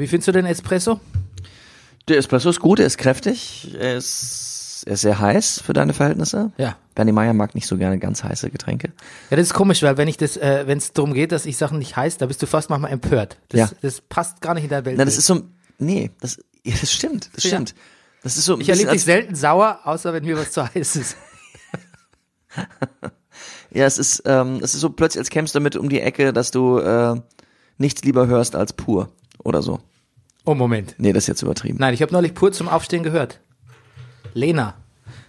Wie findest du den Espresso? Der Espresso ist gut, er ist kräftig, er ist, er ist sehr heiß für deine Verhältnisse. Ja. Bernie Meyer mag nicht so gerne ganz heiße Getränke. Ja, das ist komisch, weil wenn ich das, äh, wenn es darum geht, dass ich Sachen nicht heiß, da bist du fast manchmal empört. Das, Ja. das passt gar nicht in der Welt. Na, das ist so, nee, das, ja, das stimmt, das Ja. stimmt. Das ist so ich erlebe dich selten sauer, außer wenn mir was zu heiß ist. Ja, es ist, ähm, es ist so plötzlich, als kämst du damit um die Ecke, dass du äh, nichts lieber hörst als pur oder so. Oh, Moment. Nee, das ist jetzt übertrieben. Nein, ich habe neulich pur zum Aufstehen gehört. Lena.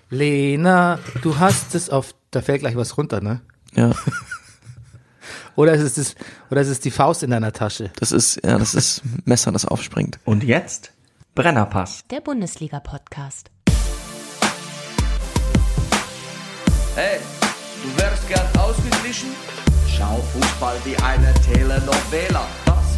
Lena, du hast es auf, da fällt gleich was runter, ne? Ja, Oder ist es das, oder ist es die Faust in deiner Tasche? das ist, ja, das ist ein Messer, das aufspringt. Und jetzt Brennerpass. Der Bundesliga-Podcast. Hey, du wärst gern ausgeglichen? Schau Fußball wie eine Telenovela.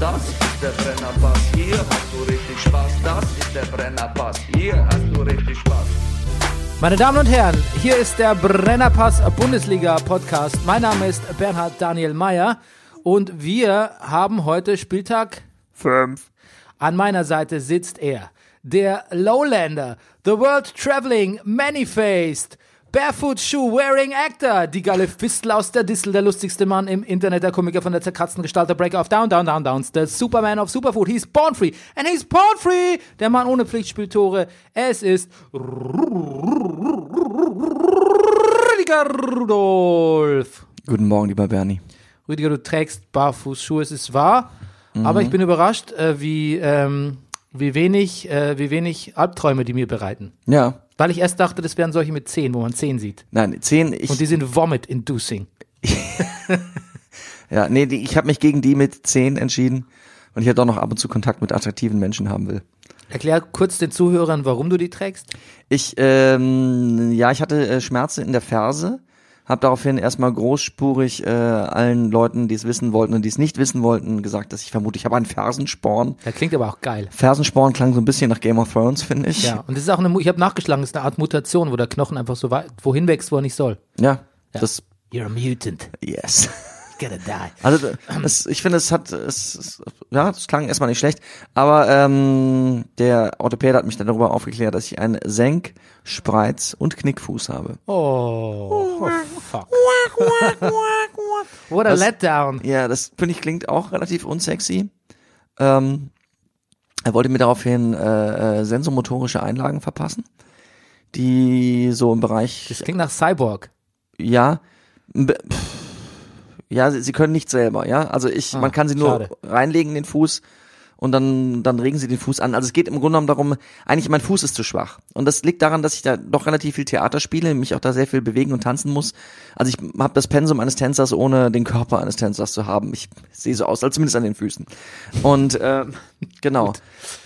Das ist der Brennerpass, hier hast du richtig Spaß. Das ist der Brennerpass, hier hast du richtig Spaß. Meine Damen und Herren, hier ist der Brennerpass Bundesliga Podcast. Mein Name ist Bernhard Daniel Mayer und wir haben heute Spieltag 5. An meiner Seite sitzt er, der Lowlander, the World Traveling Many-Faced, Barefoot Shoe Wearing Actor, die geile Fistel aus der Distel, der lustigste Mann im Internet, der Komiker von der zerkratzten Gestalt, der Breaker of Down, Down, Down, Downs, der Superman of Superfood, he's born free. And he's born free, der Mann ohne Pflichtspieltore, es ist Rüdiger Rudolf. Guten Morgen, lieber Bernie. Rüdiger, du trägst Barfußschuhe, es ist wahr, aber ich bin überrascht, äh, wie, ähm, wie wenig, äh, wie wenig Albträume die mir bereiten. Ja, Weil ich erst dachte, das wären solche mit Zehen, wo man Zehen sieht. nein, zehn, ich, Und die sind vomit-inducing. ja, nee, die, ich habe mich gegen die mit zehn entschieden und ich hätte auch noch ab und zu Kontakt mit attraktiven Menschen haben will. Erklär kurz den Zuhörern, warum du die trägst. Ich, ähm, ja, ich hatte äh, Schmerzen in der Ferse, habe daraufhin erstmal großspurig äh, allen Leuten, die es wissen wollten und die es nicht wissen wollten, gesagt, dass ich vermute, ich habe einen Fersensporn. Der klingt aber auch geil. Fersensporn klang so ein bisschen nach Game of Thrones, finde ich. Ja, und das ist auch eine, ich habe nachgeschlagen, das ist eine Art Mutation, wo der Knochen einfach so weit, wohin wächst, wo er nicht soll. Ja, das, You're a mutant. yes. Gotta die. Also das, ich finde, es hat, es, es, ja, das klang erstmal nicht schlecht, aber ähm, der Orthopäde hat mich dann darüber aufgeklärt, dass ich einen Senk, Spreiz und Knickfuß habe. Oh, oh fuck. What a Was- letdown. Ja, das finde ich klingt auch relativ unsexy. Ähm, er wollte mir daraufhin äh, äh, sensomotorische Einlagen verpassen, die so im Bereich, Das klingt nach Cyborg. ja, pff, ja, sie, sie können nicht selber, ja. Also ich, Ah, man kann sie nur schade. reinlegen in den Fuß und dann, dann regen sie den Fuß an. Also es geht im Grunde genommen darum, eigentlich mein Fuß ist zu schwach. Und das liegt daran, dass ich da doch relativ viel Theater spiele, mich auch da sehr viel bewegen und tanzen muss. Also ich habe das Pensum eines Tänzers, ohne den Körper eines Tänzers zu haben. Ich sehe so aus, als zumindest an den Füßen. Und äh, genau.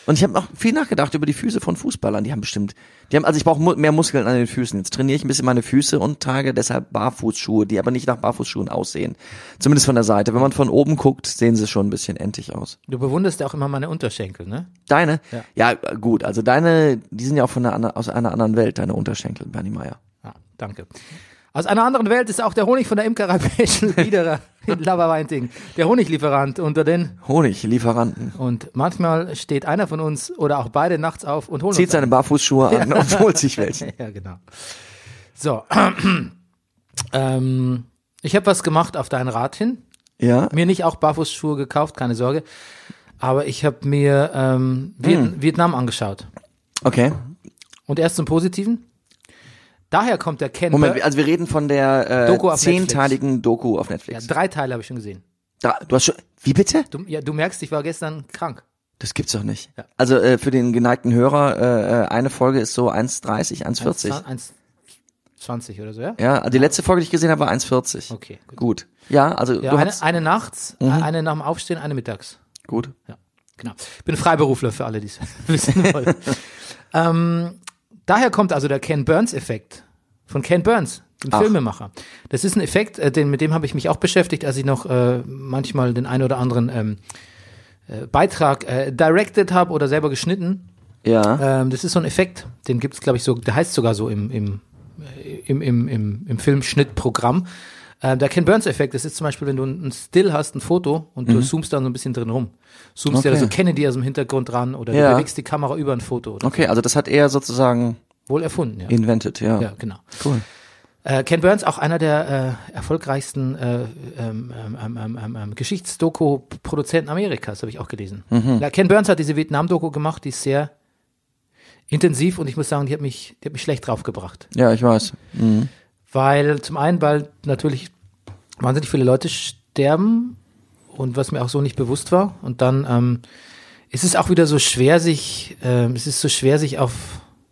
Und ich habe auch viel nachgedacht über die Füße von Fußballern. Die haben bestimmt, die haben, also ich brauche mehr Muskeln an den Füßen. Jetzt trainiere ich ein bisschen meine Füße und trage deshalb Barfußschuhe, die aber nicht nach Barfußschuhen aussehen. Zumindest von der Seite. Wenn man von oben guckt, sehen sie schon ein bisschen entig aus. Du bewunderst ja auch immer meine Unterschenkel, ne? Deine? Ja. Ja, gut. Also deine, die sind ja auch von einer, aus einer anderen Welt, deine Unterschenkel, Bernie Meyer. Ja, danke. Aus einer anderen Welt ist auch der Honig von der Imkerei Peschel Biederer in Laberweinting. Der Honiglieferant unter den. Honiglieferanten. Und manchmal steht einer von uns oder auch beide nachts auf und holt Zieht seine Barfußschuhe an und holt sich welche. Ja, genau. So. ähm, ich habe was gemacht auf dein Rat hin. Ja. Mir nicht auch Barfußschuhe gekauft, keine Sorge. Aber ich habe mir ähm, Viet Hm. Vietnam angeschaut. Okay. Und erst zum Positiven. Daher kommt der Ken Moment, also wir reden von der Doku äh, auf zehnteiligen Doku auf ja, Netflix. drei Teile habe ich schon gesehen. Da, du hast schon, wie bitte? Du, ja, du merkst, ich war gestern krank. Das gibt's doch nicht. Ja. Also äh, für den geneigten Hörer, äh, äh, eine Folge ist so 1,30, 1,40. 1,20 oder so, ja? Ja, also die letzte Folge, die ich gesehen habe, war 1,40. Okay, gut. Gut. Ja, also Ja, du eine, hast, eine nachts, Mhm. eine nach dem Aufstehen, eine mittags. gut. Ja, genau. Ich bin Freiberufler für alle, die es wissen wollen. ähm, daher kommt also der Ken Burns-Effekt von Ken Burns, dem Ach. Filmemacher. Das ist ein Effekt, äh, den, mit dem habe ich mich auch beschäftigt, als ich noch äh, manchmal den einen oder anderen ähm, äh, Beitrag äh, directed habe oder selber geschnitten. Ja. Ähm, das ist so ein Effekt, den gibt es, glaube ich, so, der heißt sogar so im, im, äh, im, im, im, im Filmschnittprogramm. Äh, der Ken Burns-Effekt, das ist zum Beispiel, wenn du ein Still hast, ein Foto und du zoomst dann so ein bisschen drin rum. Zoomst Mhm. Okay. dir so Kennedy aus dem Hintergrund ran oder Ja. du bewegst die Kamera über ein Foto. Oder Okay, also das hat er sozusagen Wohl erfunden, ja. invented, ja. Ja, genau. Cool. Äh, Ken Burns, auch einer der äh, erfolgreichsten äh, ähm, ähm, ähm, ähm, ähm, ähm, Geschichtsdoku-Produzenten Amerikas, habe ich auch gelesen. Mhm. Ja, Ken Burns hat diese Vietnam-Doku gemacht, die ist sehr intensiv und ich muss sagen, die hat mich, die hat mich schlecht draufgebracht. Ja, ich weiß. Mhm. Weil zum einen, weil natürlich wahnsinnig viele Leute sterben und was mir auch so nicht bewusst war. Und dann ähm, ist es auch wieder so schwer, sich, ähm, es ist so schwer, sich auf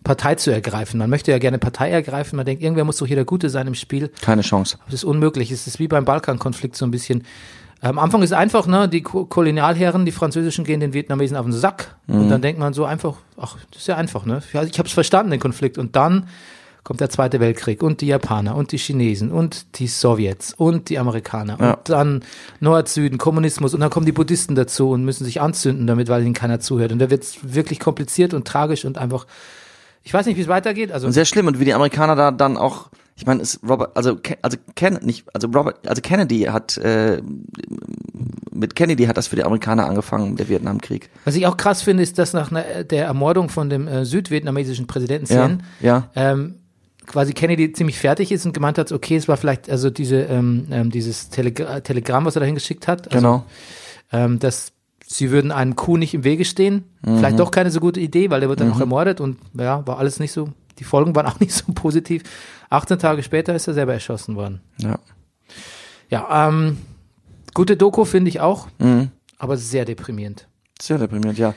Partei zu ergreifen. Man möchte ja gerne Partei ergreifen. Man denkt, irgendwer muss doch hier der Gute sein im Spiel. Keine Chance. Das ist unmöglich. Es ist wie beim Balkankonflikt so ein bisschen. Am Anfang ist einfach, ne, die Ko Kolonialherren, die französischen gehen den Vietnamesen auf den Sack. Und dann denkt man so einfach, ach, das ist ja einfach, ne? Ja, ich habe es verstanden, den Konflikt. Und dann kommt der Zweite Weltkrieg und die Japaner und die Chinesen und die Sowjets und die Amerikaner Ja. und dann Nord-Süden, Kommunismus und dann kommen die Buddhisten dazu und müssen sich anzünden damit, weil ihnen keiner zuhört. Und da wird es wirklich kompliziert und tragisch und einfach, ich weiß nicht, wie es weitergeht. Also Und sehr schlimm und wie die Amerikaner da dann auch, ich meine, ist Robert, also also Ken, nicht, also Robert, also Kennedy hat äh, mit Kennedy hat das für die Amerikaner angefangen, der Vietnamkrieg. Was ich auch krass finde, ist, dass nach einer- der Ermordung von dem äh, südvietnamesischen Präsidenten Ja, Sien ja. ähm, quasi Kennedy ziemlich fertig ist und gemeint hat, okay, es war vielleicht also diese ähm, ähm, dieses Telegra Telegramm, was er dahin geschickt hat, also, Genau. ähm, dass sie würden einem Coup nicht im Wege stehen. Mhm. Vielleicht doch keine so gute Idee, weil der wird dann auch ermordet und ja, war alles nicht so, die Folgen waren auch nicht so positiv. 18 Tage später ist er selber erschossen worden. Ja. Ja, ähm, gute Doku finde ich auch, Mhm. aber sehr deprimierend. Sehr deprimierend, ja.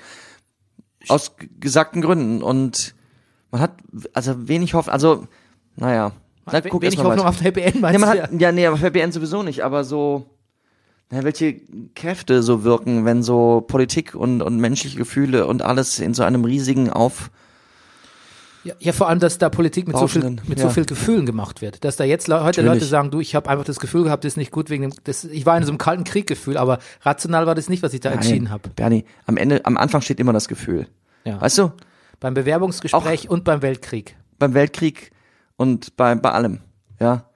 Aus gesagten Gründen und man hat also wenig Hoffnung, also naja. Na, guck Wenig Hoffnung weiter. auf Ja, meinst man du? hat, ja, nee, aber BN sowieso nicht, aber so, na, welche Kräfte so wirken, wenn so Politik und, und menschliche Gefühle und alles in so einem riesigen Auf, Ja, ja, vor allem, dass da Politik mit, so viel, mit ja. so viel Gefühlen gemacht wird. Dass da jetzt Le heute Natürlich. Leute sagen, du, ich habe einfach das Gefühl gehabt, das ist nicht gut wegen dem, das, ich war in so einem kalten Krieggefühl, aber rational war das nicht, was ich da entschieden habe. Bernie, am Ende, am Anfang steht immer das Gefühl. Ja. Weißt du? Beim Bewerbungsgespräch und beim Weltkrieg. Beim Weltkrieg und bei, bei allem. Ja.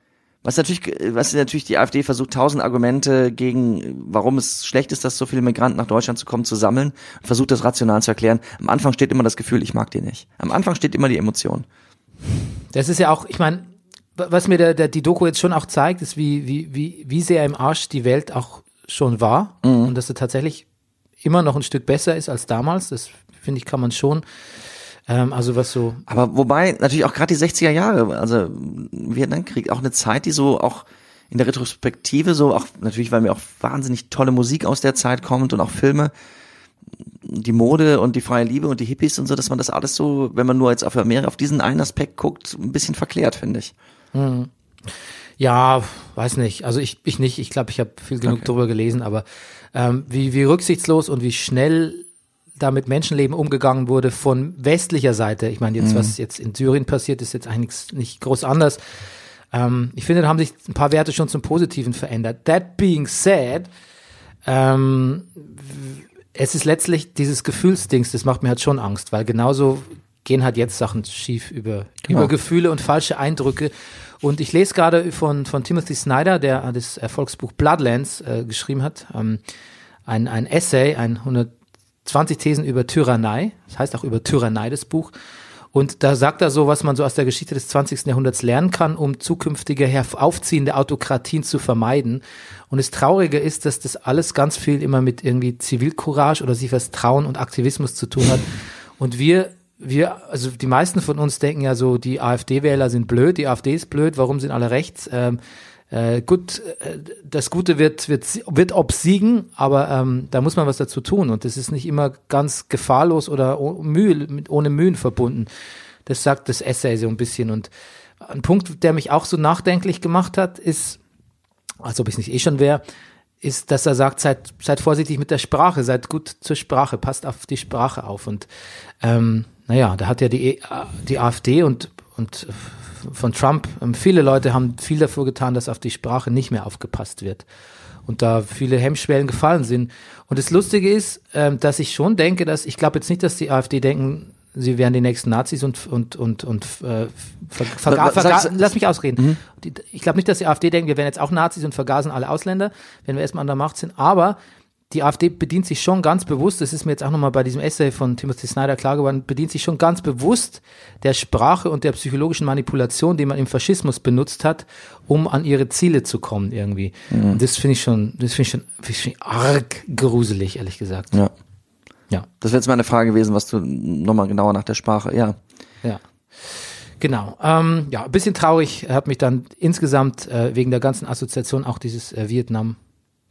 Was natürlich, was natürlich die AfD versucht, tausend Argumente gegen, warum es schlecht ist, dass so viele Migranten nach Deutschland zu kommen, zu sammeln und versucht das rational zu erklären. Am Anfang steht immer das Gefühl, ich mag die nicht. Am Anfang steht immer die Emotion. Das ist ja auch, ich meine, was mir der, der, die Doku jetzt schon auch zeigt, ist, wie, wie, wie, wie sehr im Arsch die Welt auch schon war Mhm. und dass sie tatsächlich immer noch ein Stück besser ist als damals. Das finde ich, kann man schon. Ähm, also was so Aber wobei natürlich auch gerade die 60er Jahre, also Vietnamkrieg, auch eine Zeit, die so auch in der Retrospektive so auch natürlich, weil mir auch wahnsinnig tolle Musik aus der Zeit kommt und auch Filme, die Mode und die freie Liebe und die Hippies und so, dass man das alles so, wenn man nur jetzt auf Amerika auf diesen einen Aspekt guckt, ein bisschen verklärt, finde ich. Ja, weiß nicht. Also ich, ich nicht. Ich glaube, ich habe viel genug drüber gelesen, aber ähm, wie, wie rücksichtslos und wie schnell da mit Menschenleben umgegangen wurde von westlicher Seite. Ich meine, jetzt, was jetzt in Syrien passiert, ist jetzt eigentlich nicht groß anders. Ähm, ich finde, da haben sich ein paar Werte schon zum Positiven verändert. That being said, ähm, es ist letztlich dieses Gefühlsdings, das macht mir halt schon Angst, weil genauso gehen halt jetzt Sachen schief über, Genau. über Gefühle und falsche Eindrücke. Und ich lese gerade von, von Timothy Snyder, der das Erfolgsbuch Bloodlands äh, geschrieben hat, ähm, ein, ein Essay, ein 120 Thesen über Tyrannei, das heißt auch über Tyrannei das Buch. Und da sagt er so, was man so aus der Geschichte des 20. Jahrhunderts lernen kann, um zukünftige aufziehende Autokratien zu vermeiden. Und das Traurige ist, dass das alles ganz viel immer mit irgendwie Zivilcourage oder sich was Trauen und Aktivismus zu tun hat. Und wir wir, also die meisten von uns denken ja so, die AfD-Wähler sind blöd, die AfD ist blöd, warum sind alle rechts? Ähm, äh, gut, äh, das Gute wird, wird, wird obsiegen, aber ähm, da muss man was dazu tun und das ist nicht immer ganz gefahrlos oder oh, Mühe, mit, ohne Mühen verbunden. Das sagt das Essay so ein bisschen und ein Punkt, der mich auch so nachdenklich gemacht hat, ist, als ob ich es nicht eh schon wäre, ist, dass er sagt, seid, seid vorsichtig mit der Sprache, seid gut zur Sprache, passt auf die Sprache auf und ähm, naja, da hat ja die, e, die AfD und, und von Trump, ähm, viele Leute haben viel dafür getan, dass auf die Sprache nicht mehr aufgepasst wird. Und da viele Hemmschwellen gefallen sind. Und das Lustige ist, ähm, dass ich schon denke, dass, ich glaube jetzt nicht, dass die AfD denken, sie wären die nächsten Nazis und und und und äh, ver, verga, verga, lass mich ausreden. Mhm. Ich glaube nicht, dass die AfD denken, wir wären jetzt auch Nazis und vergasen alle Ausländer, wenn wir erstmal an der Macht sind. Aber die AfD bedient sich schon ganz bewusst, das ist mir jetzt auch nochmal bei diesem Essay von Timothy Snyder klar geworden, bedient sich schon ganz bewusst der Sprache und der psychologischen Manipulation, die man im Faschismus benutzt hat, um an ihre Ziele zu kommen irgendwie. Mhm. Und das finde ich schon, das finde ich schon find ich arg gruselig, ehrlich gesagt. Ja. Ja. Das wäre jetzt meine Frage gewesen, was du nochmal genauer nach der Sprache, ja. Ja. Genau. Ähm, ja, ein bisschen traurig, hat mich dann insgesamt äh, wegen der ganzen Assoziation auch dieses äh, Vietnam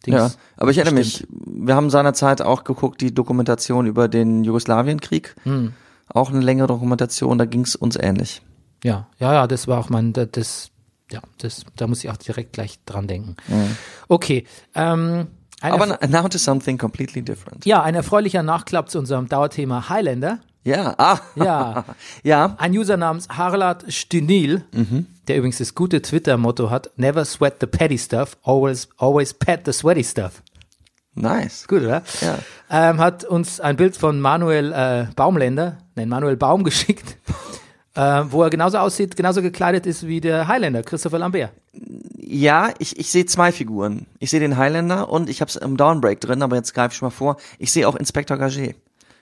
Dings ja, aber ich erinnere mich, wir haben seinerzeit auch geguckt, die Dokumentation über den Jugoslawienkrieg. Hm. Auch eine längere Dokumentation, da ging es uns ähnlich. Ja, ja, ja, das war auch mein, das, ja, das, da muss ich auch direkt gleich dran denken. Mhm. Okay. Ähm, aber now to something completely different. Ja, ein erfreulicher Nachklapp zu unserem Dauerthema Highlander. Ja, ah. Ja. ja. Ein User namens Harlat Stinil, mhm. Der übrigens das gute Twitter-Motto hat, never sweat the petty stuff, always, always pet the sweaty stuff. Nice. Gut, oder? Ja. Ähm, hat uns ein Bild von Manuel äh, Baumländer, nein, Manuel Baum geschickt, äh, wo er genauso aussieht, genauso gekleidet ist wie der Highlander, Christopher Lambert. Ja, ich, ich sehe zwei Figuren. Ich sehe den Highlander und ich habe es im Downbreak drin, aber jetzt greife ich mal vor. Ich sehe auch Inspector Gagé.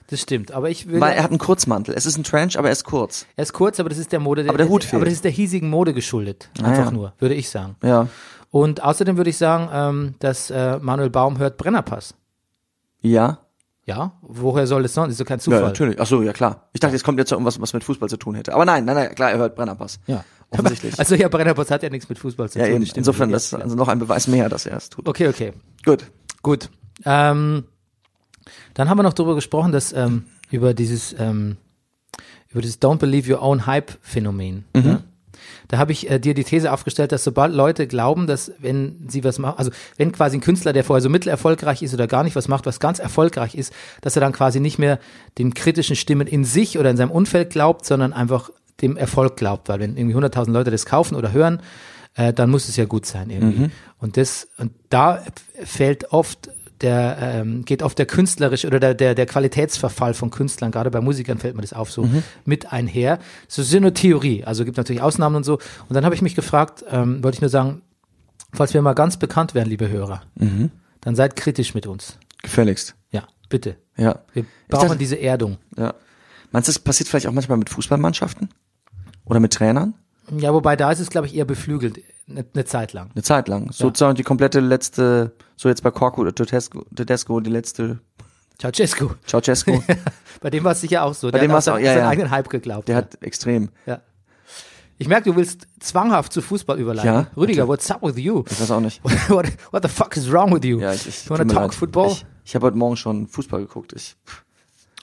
Das stimmt, aber ich will. Weil er hat einen Kurzmantel. Es ist ein Trench, aber er ist kurz. Er ist kurz, aber das ist der Mode. Aber der Hut fehlt. Aber das ist der hiesigen Mode geschuldet. Ah, Einfach ah, ja. nur, würde ich sagen. Ja. Und außerdem würde ich sagen, ähm, dass äh, Manuel Baum hört Brennerpass. Ja. Ja, woher soll es sonst? Ist doch kein Zufall. Ja, natürlich. Ach so, ja klar. Ich dachte, es kommt jetzt irgendwas, was mit Fußball zu tun hätte. Aber nein, nein, nein, klar, er hört Brennerpass. Ja. Offensichtlich. Also ja, Brennerpass hat ja nichts mit Fußball zu ja, tun. Eben. Insofern, das ist also noch ein Beweis mehr, dass er es tut. Okay, okay. Gut. Gut. Ähm, dann haben wir noch darüber gesprochen, dass ähm, über dieses ähm, über dieses Don't Believe Your Own Hype Phänomen. Mhm. Ja? Da habe ich äh, dir die These aufgestellt, dass sobald Leute glauben, dass wenn sie was machen, also wenn quasi ein Künstler, der vorher so mittelerfolgreich ist oder gar nicht was macht, was ganz erfolgreich ist, dass er dann quasi nicht mehr den kritischen Stimmen in sich oder in seinem Umfeld glaubt, sondern einfach dem Erfolg glaubt, weil wenn irgendwie 100.000 Leute das kaufen oder hören, äh, dann muss es ja gut sein irgendwie. Mhm. Und das und da fällt oft der ähm, geht oft der künstlerische oder der, der, der Qualitätsverfall von Künstlern, gerade bei Musikern fällt mir das auf, so mhm. mit einher. So ist eine Theorie, also gibt natürlich Ausnahmen und so. Und dann habe ich mich gefragt, ähm, wollte ich nur sagen, falls wir mal ganz bekannt werden, liebe Hörer, mhm. dann seid kritisch mit uns. Gefälligst. Ja, bitte. Ja. Wir brauchen dachte, diese Erdung. Ja. Meinst du, das passiert vielleicht auch manchmal mit Fußballmannschaften? Oder mit Trainern? Ja, wobei da ist es, glaube ich, eher beflügelt, eine, eine Zeit lang. Eine Zeit lang. Sozusagen ja. die komplette letzte, so jetzt bei Korku oder Tedesco, Tedesco die letzte. Ceausescu. Ceausescu. bei dem war es sicher auch so. Bei der dem war es auch, ja, seinen ja. eigenen Hype geglaubt. Der hat extrem. Ja. Ich merke, du willst zwanghaft zu Fußball überleiten. Ja, Rüdiger, okay. what's up with you? Ich weiß auch nicht. What, what the fuck is wrong with you? Ja, ich, ich, you wanna talk leid. football? Ich, ich habe heute Morgen schon Fußball geguckt. Ich,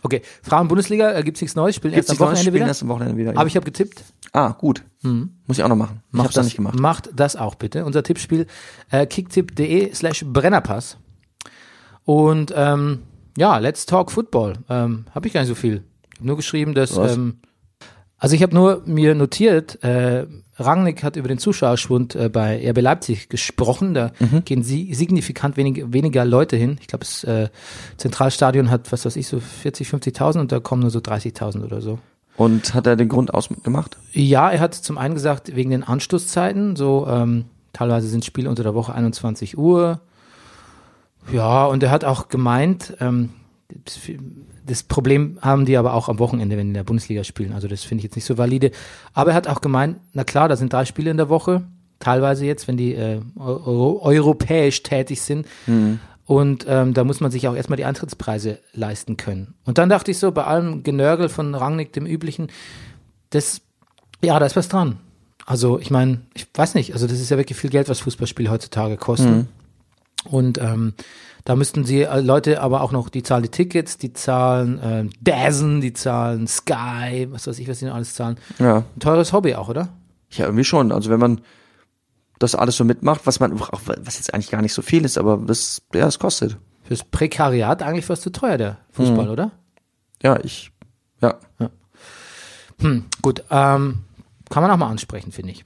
Okay, Frauen-Bundesliga, äh, gibt's nichts Neues? Spielen gibt's erst am Wochenende wieder? Erst am Wochenende wieder. Aber ich habe getippt. Ah, gut. Mhm. Muss ich auch noch machen. Ich macht hab's das nicht gemacht. Macht das auch bitte. Unser Tippspiel äh, kicktipp.de slash Brennerpass. Und ähm, ja, let's talk Football. Ähm, habe ich gar nicht so viel. Ich hab nur geschrieben, dass ähm, also ich habe nur mir notiert, äh, Rangnick hat über den Zuschauerschwund äh, bei RB Leipzig gesprochen. Da mhm. gehen sie signifikant wenig, weniger Leute hin. Ich glaube, das äh, Zentralstadion hat, was weiß ich, so 40, 50.000 und da kommen nur so 30.000 oder so. Und hat er den Grund ausgemacht? Ja, er hat zum einen gesagt, wegen den Anstoßzeiten, so ähm, teilweise sind Spiele unter der Woche 21 Uhr. Ja, und er hat auch gemeint, ähm, Das Problem haben die aber auch am Wochenende, wenn die in der Bundesliga spielen. Also das finde ich jetzt nicht so valide. Aber er hat auch gemeint, na klar, da sind drei Spiele in der Woche, teilweise jetzt, wenn die äh, euro europäisch tätig sind. Und ähm, da muss man sich auch erstmal die Eintrittspreise leisten können. Und dann dachte ich so, bei allem Genörgel von Rangnick, dem üblichen, das, ja, da ist was dran. Also ich meine, ich weiß nicht, also das ist ja wirklich viel Geld, was Fußballspiele heutzutage kosten. Und ähm, da müssten sie äh, Leute aber auch noch, die zahlen die Tickets, die zahlen ähm, Dazen, die zahlen Sky, was weiß ich, was die noch alles zahlen. Ja. Ein teures Hobby auch, oder? Ja, irgendwie schon. Also wenn man das alles so mitmacht, was man, auch, was jetzt eigentlich gar nicht so viel ist, aber das, ja, das kostet. Fürs Prekariat eigentlich fast zu teuer, der Fußball, oder? Ja, ich, ja. Hm, gut, ähm, kann man auch mal ansprechen, finde ich.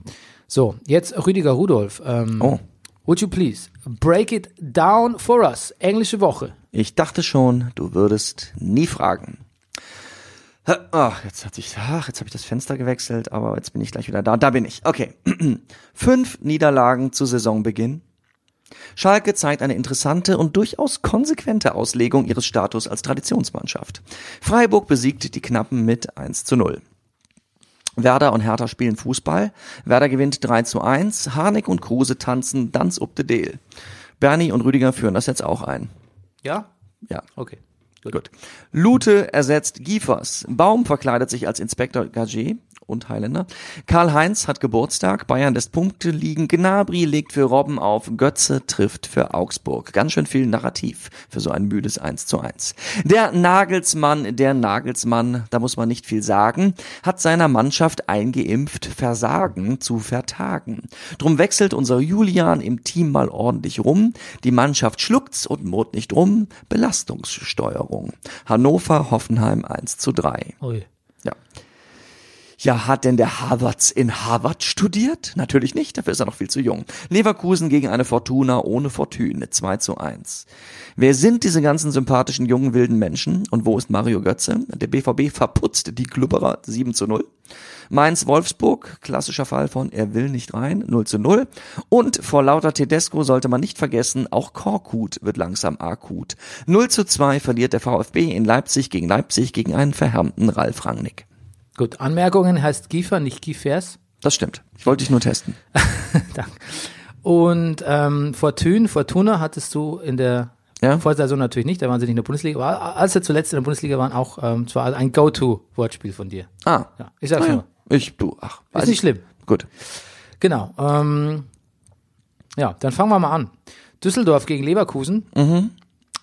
So, jetzt Rüdiger Rudolf. Ähm, Oh. Would you please break it down for us? Englische Woche. Ich dachte schon, du würdest nie fragen. Ach, jetzt hat sich, ach, jetzt habe ich das Fenster gewechselt, aber jetzt bin ich gleich wieder da. Da bin ich. Okay. Fünf Niederlagen zu Saisonbeginn. Schalke zeigt eine interessante und durchaus konsequente Auslegung ihres Status als Traditionsmannschaft. Freiburg besiegt die Knappen mit 1 zu 0. Werder und Hertha spielen Fußball. Werder gewinnt 3 zu 1. Harnik und Kruse tanzen Danz up the Deel. Bernie und Rüdiger führen das jetzt auch ein. Ja? Ja. Okay. Gut. Lute ersetzt Giefers. Baum verkleidet sich als Inspektor Gagé und Highlander. Karl-Heinz hat Geburtstag. Bayern lässt Punkte liegen. Gnabry legt für Robben auf. Götze trifft für Augsburg. Ganz schön viel Narrativ für so ein müdes 1 zu 1. Der Nagelsmann, der Nagelsmann, da muss man nicht viel sagen, hat seiner Mannschaft eingeimpft, Versagen zu vertagen. Drum wechselt unser Julian im Team mal ordentlich rum. Die Mannschaft schluckt's und murrt nicht rum. Belastungssteuerung. Hannover, Hoffenheim 1 zu 3. Ui. Ja. Hat denn der Harvards in Harvard studiert? Natürlich nicht, dafür ist er noch viel zu jung. Leverkusen gegen eine Fortuna ohne Fortune, 2 zu 1. Wer sind diese ganzen sympathischen jungen wilden Menschen? Und wo ist Mario Götze? Der BVB verputzt die Klubberer 7 zu 0. Mainz-Wolfsburg, klassischer Fall von er will nicht rein, 0 zu 0. Und vor lauter Tedesco sollte man nicht vergessen, auch Korkut wird langsam akut. 0 zu 2 verliert der VfB in Leipzig gegen Leipzig gegen einen verhärmten Ralf Rangnick. Gut, Anmerkungen heißt Giefer, nicht Giefers. Das stimmt. Ich wollte dich nur testen. Danke. Und ähm, Fortune, Fortuna hattest du in der Ja? Vorsaison natürlich nicht, da waren sie nicht in der Bundesliga, aber als sie zuletzt in der Bundesliga waren, auch ähm, zwar ein Go-To-Wortspiel von dir. Ah. Ja, ich sag's Ah, nur. ja. Ich, du, ach. Ist nicht ich. schlimm. Gut. Genau. Ähm, ja, dann fangen wir mal an. Düsseldorf gegen Leverkusen. Mhm.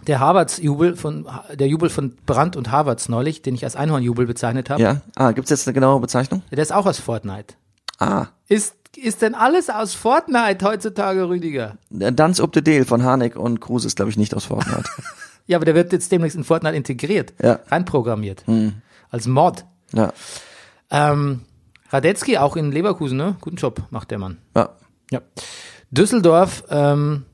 Der Harvards-Jubel von der Jubel von Brandt und Harvards neulich, den ich als Einhornjubel bezeichnet habe, Ja. Ah, gibt's jetzt eine genaue Bezeichnung? der ist auch aus Fortnite. Ah. Ist, ist denn alles aus Fortnite heutzutage, Rüdiger? Der Dance up the Deal von Harnik und Kruse ist, glaube ich, nicht aus Fortnite. Ja, aber der wird jetzt demnächst in Fortnite integriert, Ja. reinprogrammiert. Als Mod. ja. Ähm, Radetzky auch in Leverkusen, ne? Guten Job macht der Mann. Ja. Ja. Düsseldorf ähm,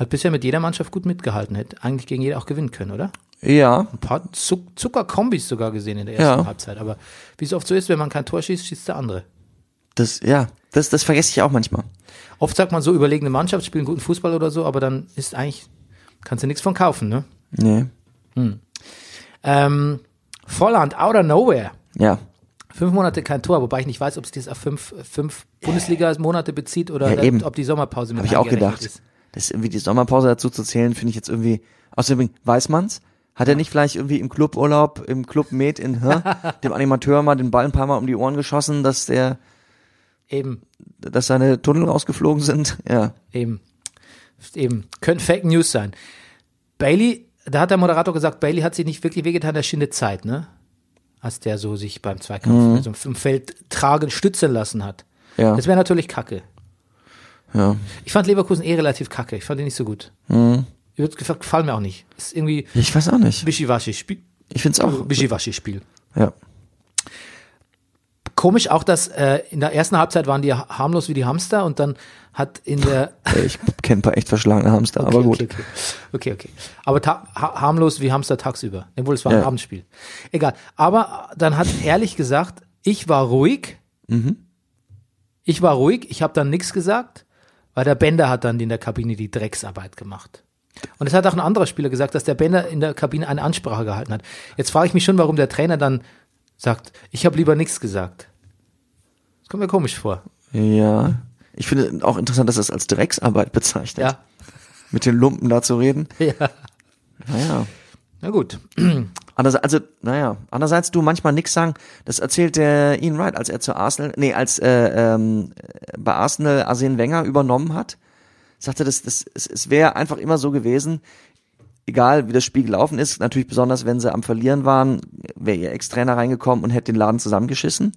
hat bisher mit jeder Mannschaft gut mitgehalten, hätte eigentlich gegen jede auch gewinnen können, oder? Ja. Ein paar Zuck Zuckerkombis sogar gesehen in der ersten Ja. Halbzeit. Aber wie es oft so ist, wenn man kein Tor schießt, schießt der andere. Das, ja. Das, das vergesse ich auch manchmal. Oft sagt man so, überlegene Mannschaft spielen guten Fußball oder so, aber dann ist eigentlich, kannst du nichts von kaufen, ne? Nee. Ähm, Volland, out of nowhere. Ja. Fünf Monate kein Tor, wobei ich nicht weiß, ob es das auf fünf, fünf Bundesliga-Monate bezieht oder Ja, da- eben. ob die Sommerpause mit Habe ich auch gedacht. ist. Das ist irgendwie die Sommerpause dazu zu zählen, finde ich jetzt irgendwie. Außerdem, weiß man's? Hat er nicht vielleicht irgendwie im Cluburlaub, im Club Med in hä, dem Animateur mal den Ball ein paar Mal um die Ohren geschossen, dass der, Eben, dass seine Tunnel rausgeflogen sind? Ja. eben, eben. Können Fake News sein. Bailey, da hat der Moderator gesagt, Bailey hat sich nicht wirklich wehgetan, der Schinde Zeit, ne? Als der so sich beim Zweikampf also im Feld tragen, stützen lassen hat. Ja. Das wäre natürlich kacke. Ja. Ich fand Leverkusen eh relativ kacke. Ich fand ihn nicht so gut. Mhm. Wird Gefallen mir auch nicht. Ist irgendwie Ich weiß auch nicht. Wischiwaschi-Spiel. Ich find's auch. Wischiwaschi-Spiel. Ja. Komisch auch, dass äh, in der ersten Halbzeit waren die ha- harmlos wie die Hamster und dann hat in der Äh, Ich kenne ein paar echt verschlagene Hamster, aber gut. Okay, okay. okay, okay. Aber ha harmlos wie Hamster tagsüber. Obwohl es war ein Ja. Abendspiel. Egal. Aber dann hat ehrlich gesagt, ich war ruhig. Mhm. Ich war ruhig. Ich habe dann nichts gesagt, weil der Bender hat dann in der Kabine die Drecksarbeit gemacht. Und es hat auch ein anderer Spieler gesagt, dass der Bender in der Kabine eine Ansprache gehalten hat. Jetzt frage ich mich schon, warum der Trainer dann sagt, ich habe lieber nichts gesagt. Das kommt mir komisch vor. Ja. Ich finde auch interessant, dass er es als Drecksarbeit bezeichnet. Ja. Mit den Lumpen da zu reden. Ja. Naja. Na gut. Anders, also, naja, andererseits du manchmal nix sagen, das erzählt der Ian Wright, als er zu Arsenal, nee, als äh, ähm, bei Arsenal Arsene Wenger übernommen hat, sagte, das, das, es, es wäre einfach immer so gewesen, egal wie das Spiel gelaufen ist, natürlich besonders wenn sie am Verlieren waren, wäre ihr Ex-Trainer reingekommen und hätte den Laden zusammengeschissen.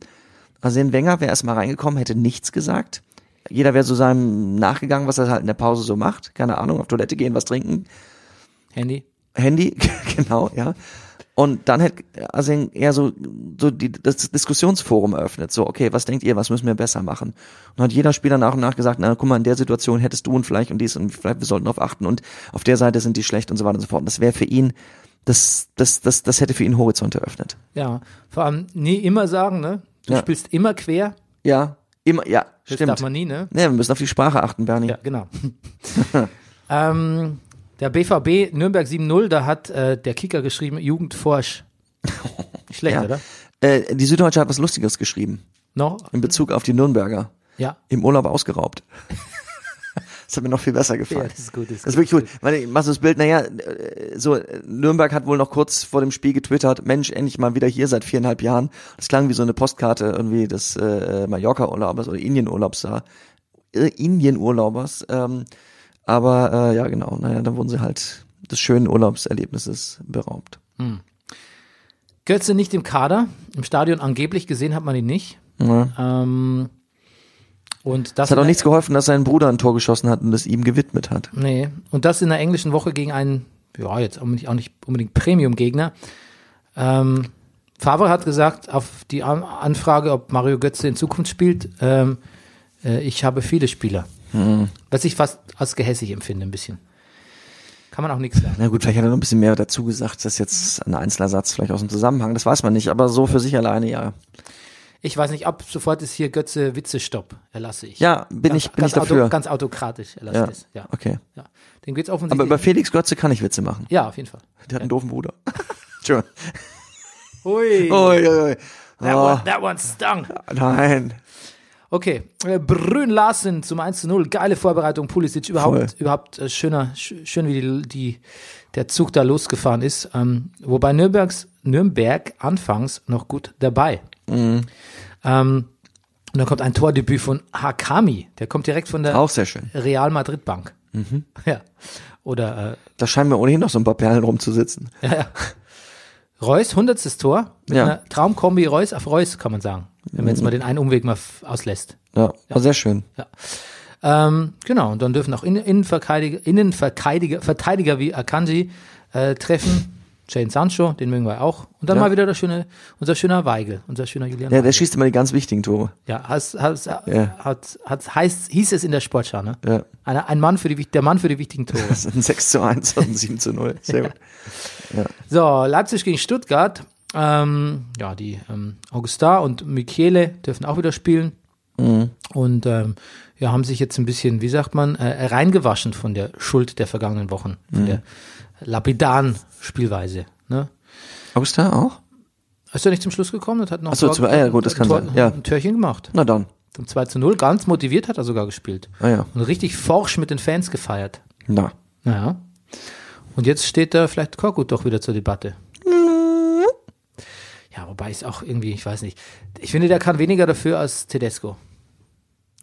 Arsene Wenger wäre erstmal reingekommen, hätte nichts gesagt. Jeder wäre so seinem nachgegangen, was er halt in der Pause so macht. Keine Ahnung, auf Toilette gehen, was trinken. Handy. Handy, genau, ja. Und dann hätte Arsene eher so, so die, das Diskussionsforum eröffnet. So, okay, was denkt ihr, was müssen wir besser machen? Und hat jeder Spieler nach und nach gesagt, na, guck mal, in der Situation hättest du und vielleicht und dies und vielleicht wir sollten darauf achten und auf der Seite sind die schlecht und so weiter und so fort. Und das wäre für ihn, das, das, das, das hätte für ihn Horizont eröffnet. Ja. Vor allem nie immer sagen, ne? Du Ja. spielst immer quer. Ja, immer, ja, Das stimmt. darf man nie, ne? Nee, wir müssen auf die Sprache achten, Bernie. Ja, genau. ähm, der BVB Nürnberg 7-0, da hat äh, der Kicker geschrieben, Jugendforsch. Schlecht, Ja. oder? Äh, die Süddeutsche hat was Lustiges geschrieben No? in Bezug auf die Nürnberger. Ja. Im Urlaub ausgeraubt. das hat mir noch viel besser gefallen. Ja, das ist gut. Das ist Das ist wirklich gut. Weil ich mach so das Bild, naja, äh, so Nürnberg hat wohl noch kurz vor dem Spiel getwittert, Mensch, endlich mal wieder hier seit viereinhalb Jahren. Das klang wie so eine Postkarte irgendwie des äh, Mallorca-Urlaubers oder Indien-Urlaubs da. Äh, Indien-Urlaubers. Ähm, aber äh, ja, genau, naja, dann wurden sie halt des schönen Urlaubserlebnisses beraubt. Götze nicht im Kader, im Stadion angeblich gesehen hat man ihn nicht. Ja. Ähm, und das Es hat auch nichts geholfen, dass sein Bruder ein Tor geschossen hat und es ihm gewidmet hat. Nee, und das in der englischen Woche gegen einen, ja, jetzt auch nicht, auch nicht unbedingt Premium-Gegner. Ähm, Favre hat gesagt, auf die An Anfrage, ob Mario Götze in Zukunft spielt, ähm, äh, ich habe viele Spieler. Hm. Was ich fast als gehässig empfinde, ein bisschen. Kann man auch nichts sagen. Na gut, vielleicht hat er noch ein bisschen mehr dazu gesagt, das ist jetzt ein einzelner Satz vielleicht aus dem Zusammenhang, das weiß man nicht, aber so für sich alleine, ja. Ich weiß nicht, ab sofort ist hier Götze Witze Stopp. Erlasse ich. Ja, bin ganz, ich, bin ganz ich dafür. Auto, ganz autokratisch erlasse ja. ich es. Ja. Okay. ja. Dem geht's offensichtlich. Aber über Felix Götze kann ich Witze machen. ja, auf jeden Fall. Der hat einen doofen Bruder. Entschuldigung. Ui. Ui, ui, ui. That, Oh, one, that one stung. nein. Okay, äh, Brünn Larsen zum 1 zu 0. Geile Vorbereitung. Pulisic überhaupt, Voll. überhaupt äh, schöner, sch schön wie die, die, der Zug da losgefahren ist. Ähm, wobei Nürnbergs, Nürnberg anfangs noch gut dabei. Mhm. Ähm, und dann kommt ein Tordebüt von Hakami. Der kommt direkt von der. Real Madrid Bank. Mhm. Ja. Oder äh, Da scheinen mir ohnehin noch so ein paar Perlen rumzusitzen. ja, ja. Reus, hundertstes Tor. Mit Ja. einer Traumkombi Reus auf Reus, kann man sagen. Wenn man jetzt mal den einen Umweg mal auslässt. Ja, war sehr schön. Ähm, genau, und dann dürfen auch Innen- Innenverteidiger, Innenverteidiger Verteidiger wie Akanji äh, treffen. Jane Sancho, den mögen wir auch. Und dann Ja. mal wieder der schöne, unser schöner Weigel, unser schöner Julian. Ja, der Weigel. schießt immer die ganz wichtigen Tore. Ja, has, has, Ja. hat, hat, heißt, hieß es in der Sportschau, ne? Ja. Ein, ein Mann für die, der Mann für die wichtigen Tore. Ein 6 zu 1 und ein 7 zu 0. Sehr gut. So, Leipzig gegen Stuttgart. Ähm, ja, die ähm, Augustar und Michele dürfen auch wieder spielen. Und ähm, ja, haben sich jetzt ein bisschen, wie sagt man, äh, reingewaschen von der Schuld der vergangenen Wochen, von der lapidaren Spielweise. Ne? Augustin auch? Ist er nicht zum Schluss gekommen und hat noch Ach so, Tor- zum- ah ja, gut, das ein kann Tor, sein, ja. ein Türchen gemacht. Na dann. Zum 2 zu 0, ganz motiviert hat er sogar gespielt. Ah ja. Und richtig forsch mit den Fans gefeiert. Na. Naja. Und jetzt steht da vielleicht Korkut doch wieder zur Debatte. Ja, wobei ich es auch irgendwie, ich weiß nicht. Ich finde, der kann weniger dafür als Tedesco.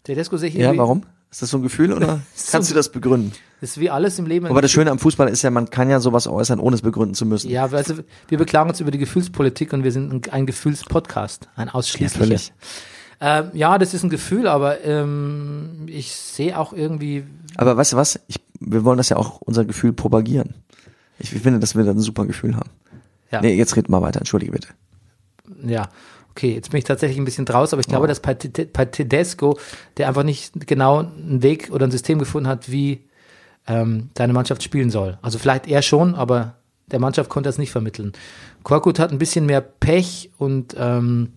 Tedesco sehe ich irgendwie. Ja, warum? Ist das so ein Gefühl oder kannst du das begründen? Das ist wie alles im Leben. Aber das. Schöne am Fußball ist ja, man kann ja sowas äußern, ohne es begründen zu müssen. Ja, also wir beklagen uns über die Gefühlspolitik und wir sind ein, ein Gefühlspodcast, ein ausschließlicher. Natürlich. ähm, ja, das ist ein Gefühl, aber ähm, ich sehe auch irgendwie, Aber weißt du was? Ich, wir wollen das ja auch unser Gefühl propagieren. Ich finde, dass wir da ein super Gefühl haben. ja, Nee, jetzt red mal weiter, entschuldige bitte. Ja. Okay, jetzt bin ich tatsächlich ein bisschen draus, aber ich glaube, dass bei, Te- bei Tedesco, der einfach nicht genau einen Weg oder ein System gefunden hat, wie ähm, seine Mannschaft spielen soll. Also vielleicht er schon, aber der Mannschaft konnte das nicht vermitteln. Korkut hat ein bisschen mehr Pech und ähm,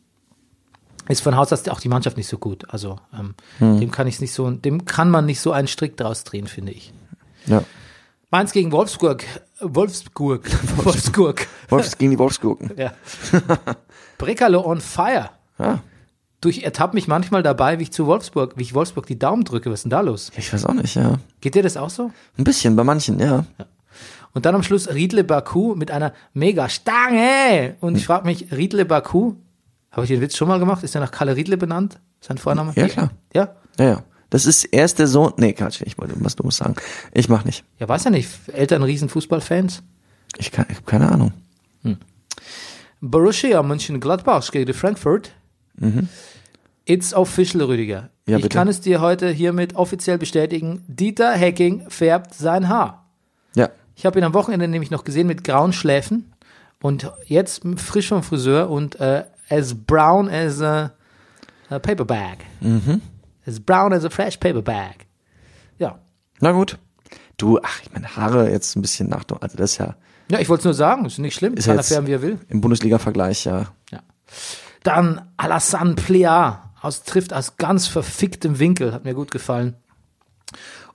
ist von Haus aus auch die Mannschaft nicht so gut. Also ähm, dem kann ich nicht so, dem kann man nicht so einen Strick draus drehen, finde ich. Ja. Mainz gegen Wolfsburg. Wolfsburg. Wolfsburg. Wolfs gegen die Wolfsgurken. Ja. Brekalo on fire. Ja. Du, ich ertappe mich manchmal dabei, wie ich zu Wolfsburg, wie ich Wolfsburg die Daumen drücke. Was ist denn da los? Ich weiß auch nicht, ja. Geht dir das auch so? Ein bisschen, bei manchen, ja. Und dann am Schluss Riedle Baku mit einer mega Stange. Und ich frage mich, Riedle Baku, habe ich den Witz schon mal gemacht? Ist er nach Kalle Riedle benannt? Sein Vorname? Ja, klar. Ja? Ja, ja. Das ist erst der Sohn. Nee, Quatsch, ich wollte was Dummes sagen. Ich mach nicht. Ja, weiß ja nicht. Eltern riesen Fußballfans. Ich, kann, ich habe keine Ahnung. Borussia Mönchengladbach gegen Frankfurt. It's official, Rüdiger. Mhm. Ja, ich kann es dir heute hiermit offiziell bestätigen. Dieter Hecking färbt sein Haar. Ja. Ich habe ihn am Wochenende nämlich noch gesehen mit grauen Schläfen und jetzt frisch vom Friseur und äh, as brown as a, a paper bag. Mhm. As brown as a fresh paper bag. Ja. Na gut. Du, ach, ich meine, Haare jetzt ein bisschen nach, also das ist ja Ja, ich wollte es nur sagen, ist nicht schlimm, Ist kann er färben, wie er will. im Bundesliga-Vergleich, ja. Dann Alassane Plea aus, trifft aus ganz verficktem Winkel, hat mir gut gefallen.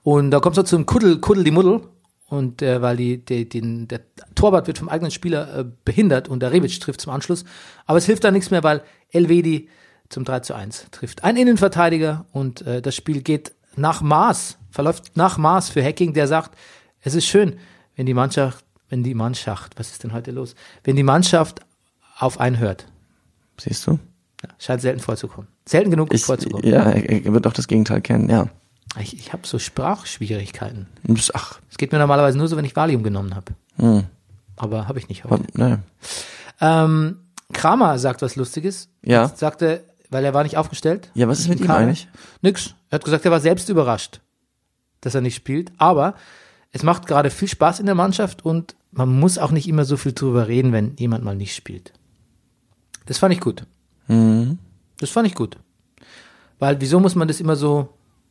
Und da kommt es zum Kuddel, Kuddel die Muddel. Und äh, weil die, die, den, der Torwart wird vom eigenen Spieler äh, behindert und der Rebic trifft zum Anschluss. Aber es hilft da nichts mehr, weil Elvedi zum 3 zu 1 trifft. Ein Innenverteidiger und äh, das Spiel geht nach Maß, verläuft nach Maß für Hacking, der sagt, es ist schön, wenn die Mannschaft, wenn die Mannschaft, was ist denn heute los? Wenn die Mannschaft auf einen hört. Siehst du? Ja, scheint selten vorzukommen. Selten genug Ich, vorzukommen. ja, er, wird auch das Gegenteil kennen, ja. Ich, ich habe so Sprachschwierigkeiten. Ach, Es geht mir normalerweise nur so, wenn ich Valium genommen habe. hm. Aber habe ich nicht heute. ne. Ähm, Kramer sagt was Lustiges. Ja. Jetzt Sagte, weil er war nicht aufgestellt. Ja, was ist mit ihm eigentlich? Nix. Er hat gesagt, er war selbst überrascht, dass er nicht spielt. Aber es macht gerade viel Spaß in der Mannschaft und man muss auch nicht immer so viel drüber reden, wenn jemand mal nicht spielt. Das fand ich gut. Mhm. Das fand ich gut. Weil wieso muss man das immer so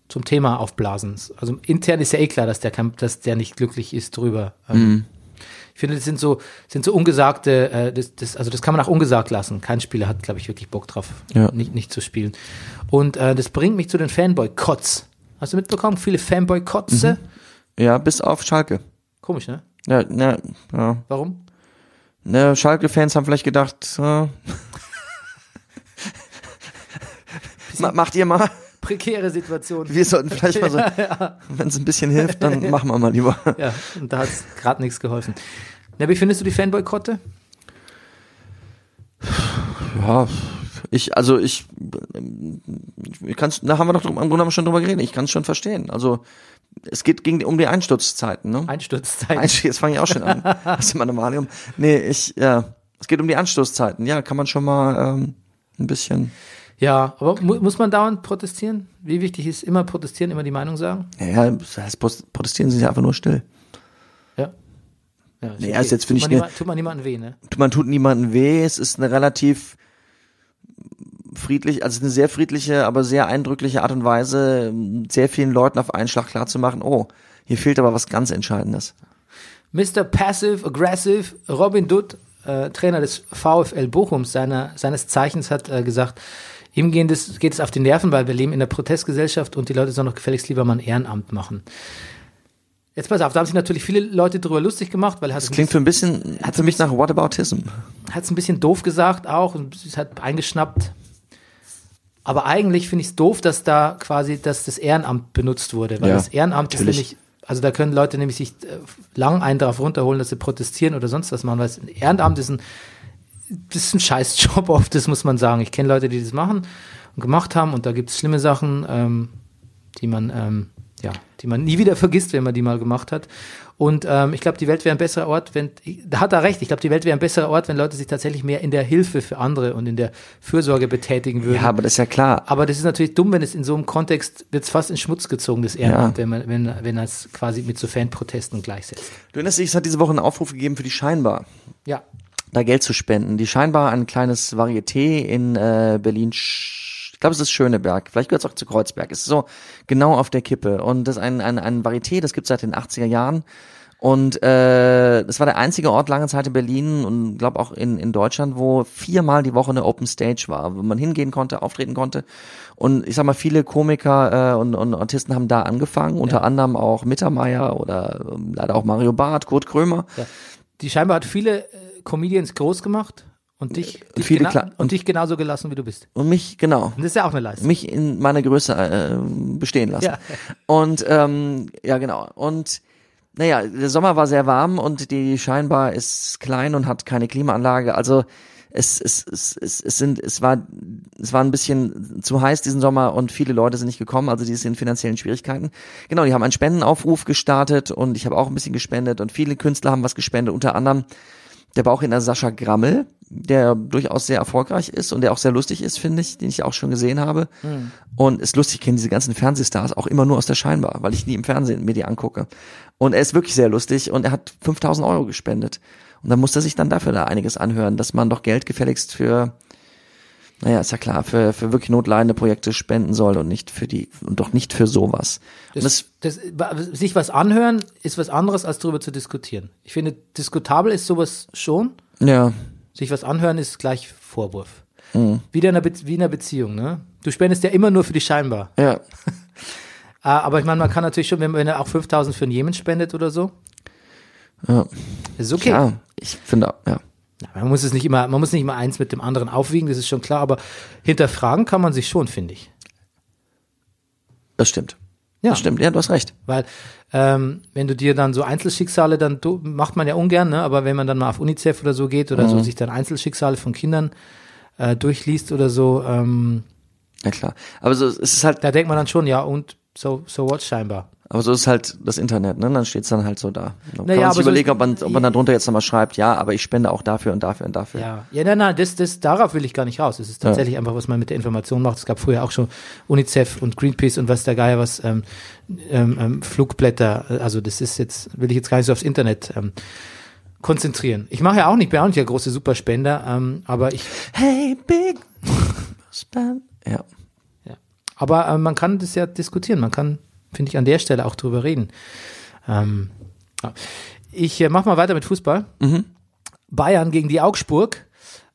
zum Thema aufblasen? Also intern ist ja eh klar, dass der, dass der nicht glücklich ist drüber. Ähm, Ich finde, das sind so, sind so ungesagte, äh, das, das, also das kann man auch ungesagt lassen. Kein Spieler hat, glaube ich, wirklich Bock drauf, Ja. nicht, nicht zu spielen. Und äh, das bringt mich zu den Fanboykotts. Hast du mitbekommen? Viele Fanboykotze? Ja, bis auf Schalke. Komisch, ne? Ja, ja, ja. Warum? Ne, Schalke-Fans haben vielleicht gedacht, äh, Ma- macht ihr mal. Prekäre Situation. Wir sollten vielleicht mal so, wenn es ein bisschen hilft, dann machen wir mal lieber. Ja, und da hat es gerade nichts geholfen. Na, wie findest du die Fanboykotte? Ja, ich, also ich, ich kann's, da haben wir doch im Grunde schon drüber geredet. Ich kann es schon verstehen. Also es geht gegen, um die Einsturzzeiten, ne? Einstürzzeit. Einst- Jetzt fange ich auch schon an. Hast du mal eine Valium? Nee, ich, ja, es geht um die Anstoßzeiten. Ja, kann man schon mal ähm, ein bisschen. Ja, aber mu muss man dauernd protestieren? Wie wichtig ist immer protestieren, immer die Meinung sagen? Ja, das heißt, protestieren sie einfach nur still. Ja. Ja, Nee, also jetzt finde ich niemand- Tut man niemandem weh, ne? man tut niemandem weh. Es ist eine relativ friedlich, also eine sehr friedliche, aber sehr eindrückliche Art und Weise, sehr vielen Leuten auf einen Schlag klarzumachen, oh, hier fehlt aber was ganz Entscheidendes. Mr. Passive Aggressive, Robin Dutt, äh, Trainer des VfL Bochums, seiner, seines Zeichens, hat äh, gesagt, ihm geht es, geht es auf die Nerven, weil wir leben in der Protestgesellschaft und die Leute sollen doch gefälligst lieber mal ein Ehrenamt machen. Jetzt pass auf, da haben sich natürlich viele Leute drüber lustig gemacht, weil er hat Das klingt für ein bisschen, hat für mich nach Whataboutism. hat es ein bisschen doof gesagt auch und es hat eingeschnappt. Aber eigentlich finde ich es doof, dass da quasi dass das Ehrenamt benutzt wurde, weil Ja, das Ehrenamt natürlich. ist nämlich, also da können Leute nämlich sich äh, lang einen drauf runterholen, dass sie protestieren oder sonst was machen, weil das Ehrenamt ist ein, das ist ein Scheißjob oft, das muss man sagen. Ich kenne Leute, die das machen und gemacht haben und da gibt es schlimme Sachen, ähm, die man, ähm, ja, die man nie wieder vergisst, wenn man die mal gemacht hat. Und ähm, ich glaube, die Welt wäre ein besserer Ort, wenn, da hat er recht, ich glaube, die Welt wäre ein besserer Ort, wenn Leute sich tatsächlich mehr in der Hilfe für andere und in der Fürsorge betätigen würden. Ja, aber das ist ja klar. Aber das ist natürlich dumm, wenn es in so einem Kontext wird es fast in Schmutz gezogen, das Ehrenamt, Ja. wenn man, wenn, wenn er es quasi mit so Fanprotesten gleichsetzt. Du erinnerst dich, es hat diese Woche einen Aufruf gegeben für die Scheinbar. Ja. da Geld zu spenden. Die scheinbar ein kleines Varieté in äh, Berlin. Ich glaube, es ist Schöneberg. Vielleicht gehört es auch zu Kreuzberg. Es ist so genau auf der Kippe. Und das ist ein, ein, ein Varieté, das gibt es seit den 80er Jahren. Und äh, das war der einzige Ort lange Zeit in Berlin und glaube auch in, in Deutschland, wo viermal die Woche eine Open Stage war, wo man hingehen konnte, auftreten konnte. Und ich sag mal, viele Komiker äh, und, und Artisten haben da angefangen, unter anderem auch Mittermeier oder ähm, leider auch Mario Barth, Kurt Krömer. Ja. Die scheinbar hat viele äh, Comedians groß gemacht und dich, dich Viele gena- klar- und, und- dich genauso gelassen, wie du bist. Und mich, genau, Und das ist ja auch eine Leistung. mich in meiner Größe äh, bestehen lassen. Ja. Und ähm, ja, genau. Und naja, der Sommer war sehr warm und die Scheinbar ist klein und hat keine Klimaanlage. Also es, es, es, es, es sind, es war, es war ein bisschen zu heiß diesen Sommer und viele Leute sind nicht gekommen, also die sind in finanziellen Schwierigkeiten. Genau, die haben einen Spendenaufruf gestartet und ich habe auch ein bisschen gespendet und viele Künstler haben was gespendet, unter anderem der Bauchredner Sascha Grammel, der durchaus sehr erfolgreich ist und der auch sehr lustig ist, finde ich, den ich auch schon gesehen habe. Und ist lustig, ich kenne diese ganzen Fernsehstars auch immer nur aus der Scheinbar, weil ich nie im Fernsehen mir die angucke. Und er ist wirklich sehr lustig und er hat 5000 Euro gespendet. Und dann muss er sich dann dafür da einiges anhören, dass man doch Geld gefälligst für, naja, ist ja klar, für, für wirklich notleidende Projekte spenden soll und nicht für die, und doch nicht für sowas. Das, Das, sich was anhören ist was anderes, als darüber zu diskutieren. Ich finde, diskutabel ist sowas schon. ja, Sich was anhören ist gleich Vorwurf. Wieder in einer Be wie in einer Beziehung, ne? Du spendest ja immer nur für die scheinbar. ja, Ah, Aber ich meine, man kann natürlich schon, wenn, wenn er auch 5000 für den Jemen spendet oder so, ja, ist okay. ja, ich finde, ja. Man muss es nicht immer, man muss nicht immer eins mit dem anderen aufwiegen, das ist schon klar, aber hinterfragen kann man sich schon, finde ich. Das stimmt. Ja. Das stimmt, ja, du hast recht. Weil ähm, wenn du dir dann so Einzelschicksale, dann du, macht man ja ungern, ne? aber wenn man dann mal auf UNICEF oder so geht oder Mhm. so sich dann Einzelschicksale von Kindern äh, durchliest oder so, ähm, Ja klar. Aber so es ist halt, da denkt man dann schon, ja und so, so what scheinbar. Aber so ist halt das Internet, ne? Dann steht's dann halt so da. Dann Naja, kann man sich so überlegen, ist- ob man, ob man da drunter jetzt nochmal schreibt, ja, aber ich spende auch dafür und dafür und dafür. Ja, ja, nein, nein, das, das, darauf will ich gar nicht raus. Es ist tatsächlich einfach, was man mit der Information macht. Es gab früher auch schon UNICEF und Greenpeace und was der Geier was, ähm, ähm, ähm, Flugblätter. Also das ist jetzt, will ich jetzt gar nicht so aufs Internet ähm, konzentrieren. Ich mache ja auch nicht, bin auch nicht der große Superspender, ähm, aber ich, Hey, big spend. Ja. ja. aber ähm, man kann das ja diskutieren. Man kann, finde ich, an der Stelle auch drüber reden. Ähm. Ich äh, mache mal weiter mit Fußball. Bayern gegen die Augsburg.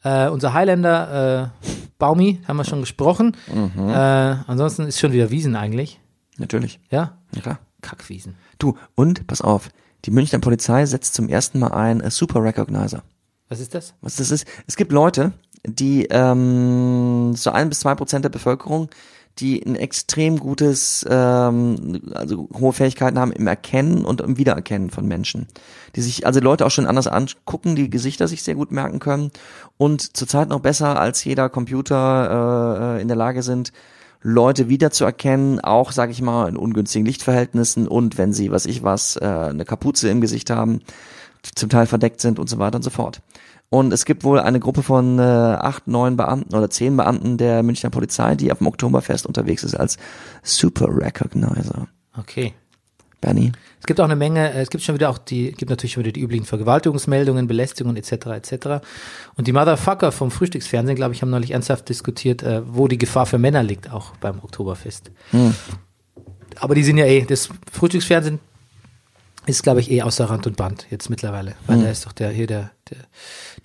Äh, unser Highlander äh, Baumi, haben wir schon gesprochen. Äh, ansonsten ist schon wieder Wiesen eigentlich. Natürlich. Ja, Ja, klar. Kackwiesen. Du, und, pass auf, die Münchner Polizei setzt zum ersten Mal ein äh, Super Recognizer. Was ist das? Was das ist? Es gibt Leute, die ähm, so ein bis zwei Prozent der Bevölkerung, die ein extrem gutes, ähm, also hohe Fähigkeiten haben im Erkennen und im Wiedererkennen von Menschen. Die sich, also Leute auch schon anders angucken, die Gesichter sich sehr gut merken können und zurzeit noch besser als jeder Computer äh, in der Lage sind, Leute wiederzuerkennen, auch, sage ich mal, in ungünstigen Lichtverhältnissen und wenn sie, was ich was, äh, eine Kapuze im Gesicht haben, zum Teil verdeckt sind und so weiter und so fort. Und es gibt wohl eine Gruppe von äh, acht, neun Beamten oder zehn Beamten der Münchner Polizei, die auf dem Oktoberfest unterwegs ist als Super Recognizer. Okay. Bernie? Es gibt auch eine Menge, äh, es gibt schon wieder auch die, gibt natürlich schon wieder die üblichen Vergewaltigungsmeldungen, Belästigungen etc. etc. Und die Motherfucker vom Frühstücksfernsehen, glaube ich, haben neulich ernsthaft diskutiert, äh, wo die Gefahr für Männer liegt, auch beim Oktoberfest. Aber die sind ja eh, das Frühstücksfernsehen ist, glaube ich, eh außer Rand und Band jetzt mittlerweile. Weil da ist doch der hier der, der,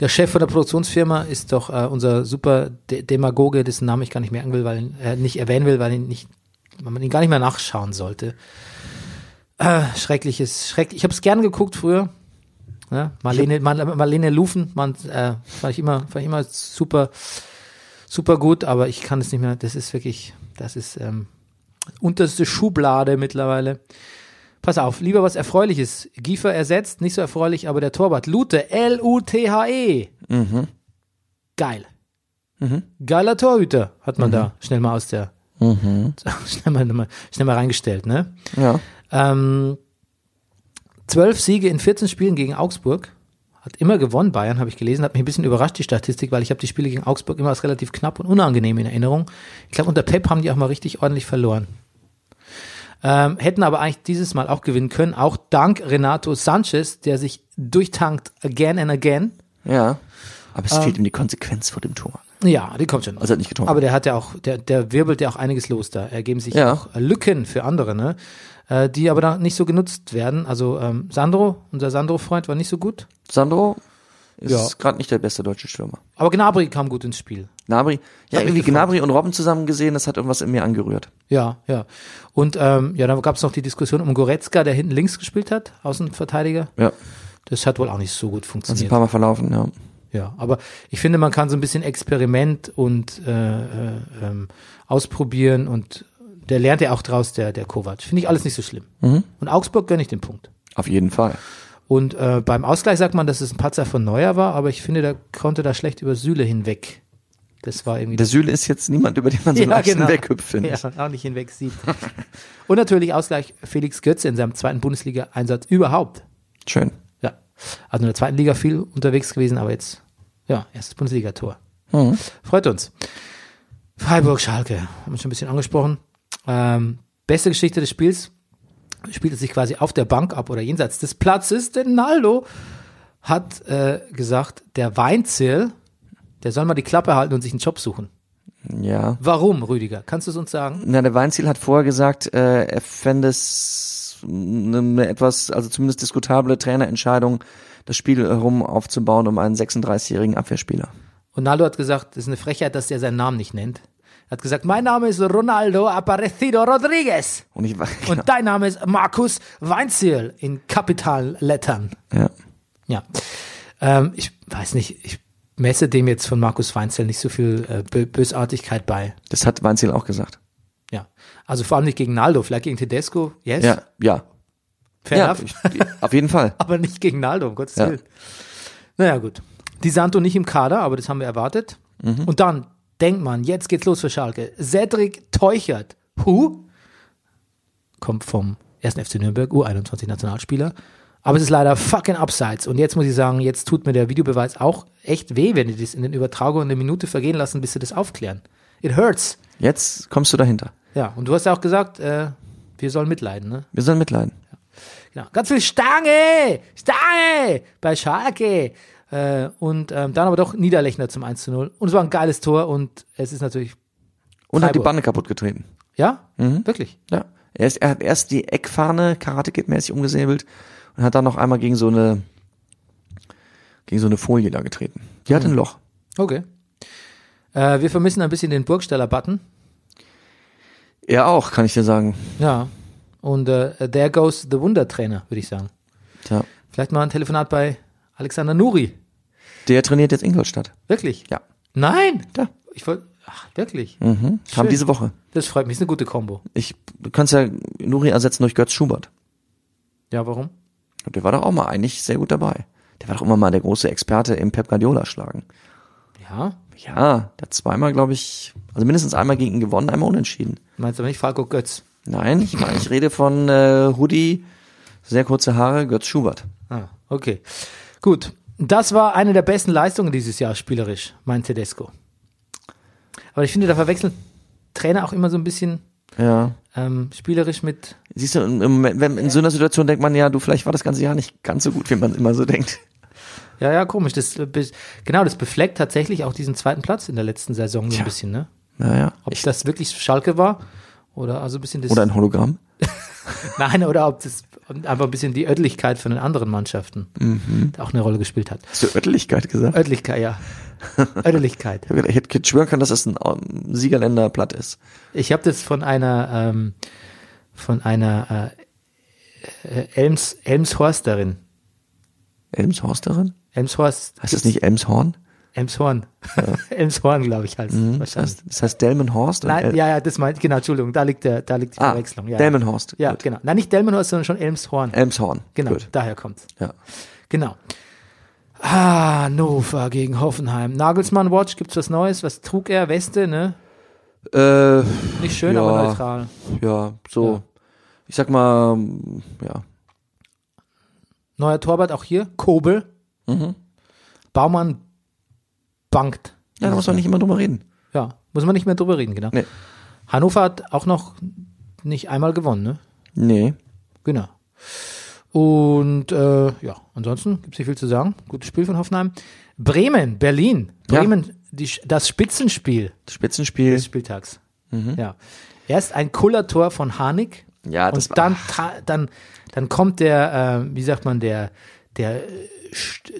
der Chef von der Produktionsfirma ist doch äh, unser super De Demagoge, dessen Namen ich gar nicht merken will, weil er nicht erwähnen will, weil ihn nicht, man ihn gar nicht mehr nachschauen sollte. Äh, schreckliches, schrecklich. Ich habe es gern geguckt früher. Ja, Marlene, Mar Marlene Lufen, man, äh, fand ich immer, fand ich immer super, super gut, aber ich kann es nicht mehr. Das ist wirklich, das ist ähm, unterste Schublade mittlerweile. Pass auf, lieber was Erfreuliches. Giefer ersetzt, nicht so erfreulich, aber der Torwart. Lute, L-U-T-H-E. Geil. Geiler Torhüter, hat man da schnell mal aus der, schnell, mal, mal, schnell mal reingestellt, ne? Ja. Ähm, zwölf Siege in 14 Spielen gegen Augsburg. Hat immer gewonnen, Bayern, habe ich gelesen. Hat mich ein bisschen überrascht, die Statistik, weil ich habe die Spiele gegen Augsburg immer als relativ knapp und unangenehm in Erinnerung. Ich glaube, unter Pep haben die auch mal richtig ordentlich verloren. Ähm, hätten aber eigentlich dieses Mal auch gewinnen können, auch dank Renato Sanchez, der sich durchtankt again and again. Ja. Aber es fehlt ihm die Konsequenz vor dem Tor. Ja, die kommt schon. Also er hat nicht getroffen. Aber der hat ja auch, der, der wirbelt ja auch einiges los da. Ergeben sich Ja. auch Lücken für andere, ne? Äh, die aber da nicht so genutzt werden. Also ähm, Sandro, unser Sandro-Freund, war nicht so gut. Sandro ist Ja. gerade nicht der beste deutsche Stürmer. Aber Gnabry kam gut ins Spiel. Gnabry, ja, irgendwie. Gnabry und Robben zusammen gesehen, das hat irgendwas in mir angerührt. Ja, ja. Und ähm, ja, dann gab es noch die Diskussion um Goretzka, der hinten links gespielt hat, Außenverteidiger. Ja, Das hat wohl auch nicht so gut hat sich ein funktioniert. paar Mal verlaufen, ja. Ja, aber ich finde, man kann so ein bisschen Experiment und äh, äh, ähm, ausprobieren und der lernt ja auch draus, der, der Kovac. Finde ich alles nicht so schlimm. Mhm. Und Augsburg gönne ich den Punkt. Auf jeden Fall. Und äh, beim Ausgleich sagt man, dass es ein Patzer von Neuer war, aber ich finde, der konnte da schlecht über Süle hinweg. Das war irgendwie Der Süle ist jetzt niemand, über den man so Ja, leicht genau. weghüpft, finde ja, ich. auch nicht hinweg sieht. und natürlich Ausgleich Felix Götze in seinem zweiten Bundesliga-Einsatz überhaupt. Schön. Ja. Also in der zweiten Liga viel unterwegs gewesen, aber jetzt, ja, erstes Bundesliga-Tor. Mhm. Freut uns. Freiburg, Schalke, haben wir schon ein bisschen angesprochen. Ähm, beste Geschichte des Spiels spielte sich quasi auf der Bank ab oder jenseits des Platzes, denn Naldo hat äh, gesagt, der Weinzierl, der soll mal die Klappe halten und sich einen Job suchen. Ja. Warum, Rüdiger? Kannst du es uns sagen? Na, der Weinziel hat vorher gesagt, äh, er fände es eine etwas, also zumindest diskutable Trainerentscheidung, das Spiel herum aufzubauen um einen 36-jährigen Abwehrspieler. Und Naldo hat gesagt, es ist eine Frechheit, dass der seinen Namen nicht nennt. Er hat gesagt, mein Name ist Ronaldo Aparecido Rodriguez. Und ich war, Und dein Name ist Markus Weinzierl in Kapitallettern. ja. Ja. Ähm, ich weiß nicht, ich messe dem jetzt von Markus Weinzierl nicht so viel äh, Bö Bösartigkeit bei. Das hat Weinziel auch gesagt. Ja. Also vor allem nicht gegen Naldo, vielleicht gegen Tedesco, yes, Ja, ja. fair ja, enough. ich, auf jeden Fall. aber nicht gegen Naldo, um Gottes Ja. Willen. Naja, gut. Die Santo nicht im Kader, aber das haben wir erwartet. Mhm. Und dann denkt man, jetzt geht's los für Schalke. Cedric Teuchert, Hu, kommt vom 1. FC Nürnberg, U21 Nationalspieler. Aber es ist leider fucking abseits. Und jetzt muss ich sagen, jetzt tut mir der Videobeweis auch echt weh, wenn die das in den Übertragungen eine Minute vergehen lassen, bis sie das aufklären. It hurts. Jetzt kommst du dahinter. Ja, und du hast ja auch gesagt, äh, wir sollen mitleiden, ne? Wir sollen mitleiden. Genau. Ganz viel Stange, Stange bei Schalke. Äh, und ähm, dann aber doch Niederlechner zum 1 zu 0. Und es war ein geiles Tor und es ist natürlich, Und hat die. Bande kaputt getreten. ja, Mhm. wirklich. Ja. Er, ist, er hat erst die Eckfahne Karate Kid mäßig umgesäbelt und hat dann noch einmal gegen so eine gegen so eine Folie da getreten. Die hat ein Loch. Okay. Äh, wir vermissen ein bisschen den Burgsteller-Button. Er auch, kann ich dir sagen. Ja. Und äh, there goes the Wundertrainer, würde ich sagen. Tja. Vielleicht mal ein Telefonat bei Alexander Nuri. Der trainiert jetzt Ingolstadt. Wirklich? Ja. Nein. Ja. Ich wollte, ach, wirklich. Mhm. Kam diese Woche. Das freut mich, ist eine gute Kombo. Ich, du kannst ja Nuri ersetzen durch Götz Schubert. Ja, warum? Und der war doch auch mal eigentlich sehr gut dabei. Der war doch immer mal der große Experte im Pep Guardiola schlagen. Ja. Ja, der hat zweimal, glaube ich, also mindestens einmal gegen ihn gewonnen, einmal unentschieden. Meinst aber nicht Falco Götz? Nein, ich meine, ich rede von äh, Hoodie, sehr kurze Haare, Götz Schubert. Ah, okay. Gut. Das war eine der besten Leistungen dieses Jahr spielerisch, mein Tedesco. Aber ich finde, da verwechseln Trainer auch immer so ein bisschen Ja. ähm, spielerisch mit. Siehst du, Moment, wenn, in so einer Situation denkt man ja, du, vielleicht war das ganze Jahr nicht ganz so gut, wie man immer so denkt. Ja, ja, komisch. Das, genau, das befleckt tatsächlich auch diesen zweiten Platz in der letzten Saison so ein Tja. bisschen, ne? Naja. Ob Ich, das wirklich Schalke war oder also ein bisschen das. oder ein Hologramm. nein, oder ob das einfach ein bisschen die Örtlichkeit von den anderen Mannschaften Mhm. auch eine Rolle gespielt hat. Hast du Örtlichkeit gesagt? Örtlichkeit, ja. Örtlichkeit. Ich hätte- schwören können, dass es ein ähm, Siegerländer Platt ist. Ich habe das von einer ähm, von einer äh, äh, Elms Elmshorsterin. Elmshorsterin? Elmshorst. Heißt das nicht Elmshorn? Elmshorn. Elmshorn, glaube ich, heißt Mhm. Das wahrscheinlich. heißt, das heißt Delmenhorst? Nein, ja, ja, das meint, genau, Entschuldigung, da liegt der, da liegt die ah, Verwechslung. Ja, Delmenhorst. Ja, Gut. genau. Nein, nicht Delmenhorst, sondern schon Elmshorn. Elmshorn. genau, Gut. daher kommt's. Ja. Genau. Ah, Hannover gegen Hoffenheim. Nagelsmann Watch, gibt's was Neues? Was trug er? Weste, ne? Äh, Nicht schön, Ja. aber neutral. ja, so. Ja. Ich sag mal, ja. Neuer Torwart auch hier, Kobel. Mhm. Baumann bankt. Ja, da muss man nicht immer drüber reden. Ja, muss man nicht mehr drüber reden, genau. Nee. Hannover hat auch noch nicht einmal gewonnen, ne? Nee. Genau. Und äh, ja, ansonsten gibt's nicht viel zu sagen. Gutes Spiel von Hoffenheim. Bremen, Berlin. Ja. Bremen die, das Spitzenspiel Spitzenspiel. des Spieltags. Ja. Erst ein Kullertor von Harnik Ja, das und dann, dann, dann kommt der, äh, wie sagt man, der, der,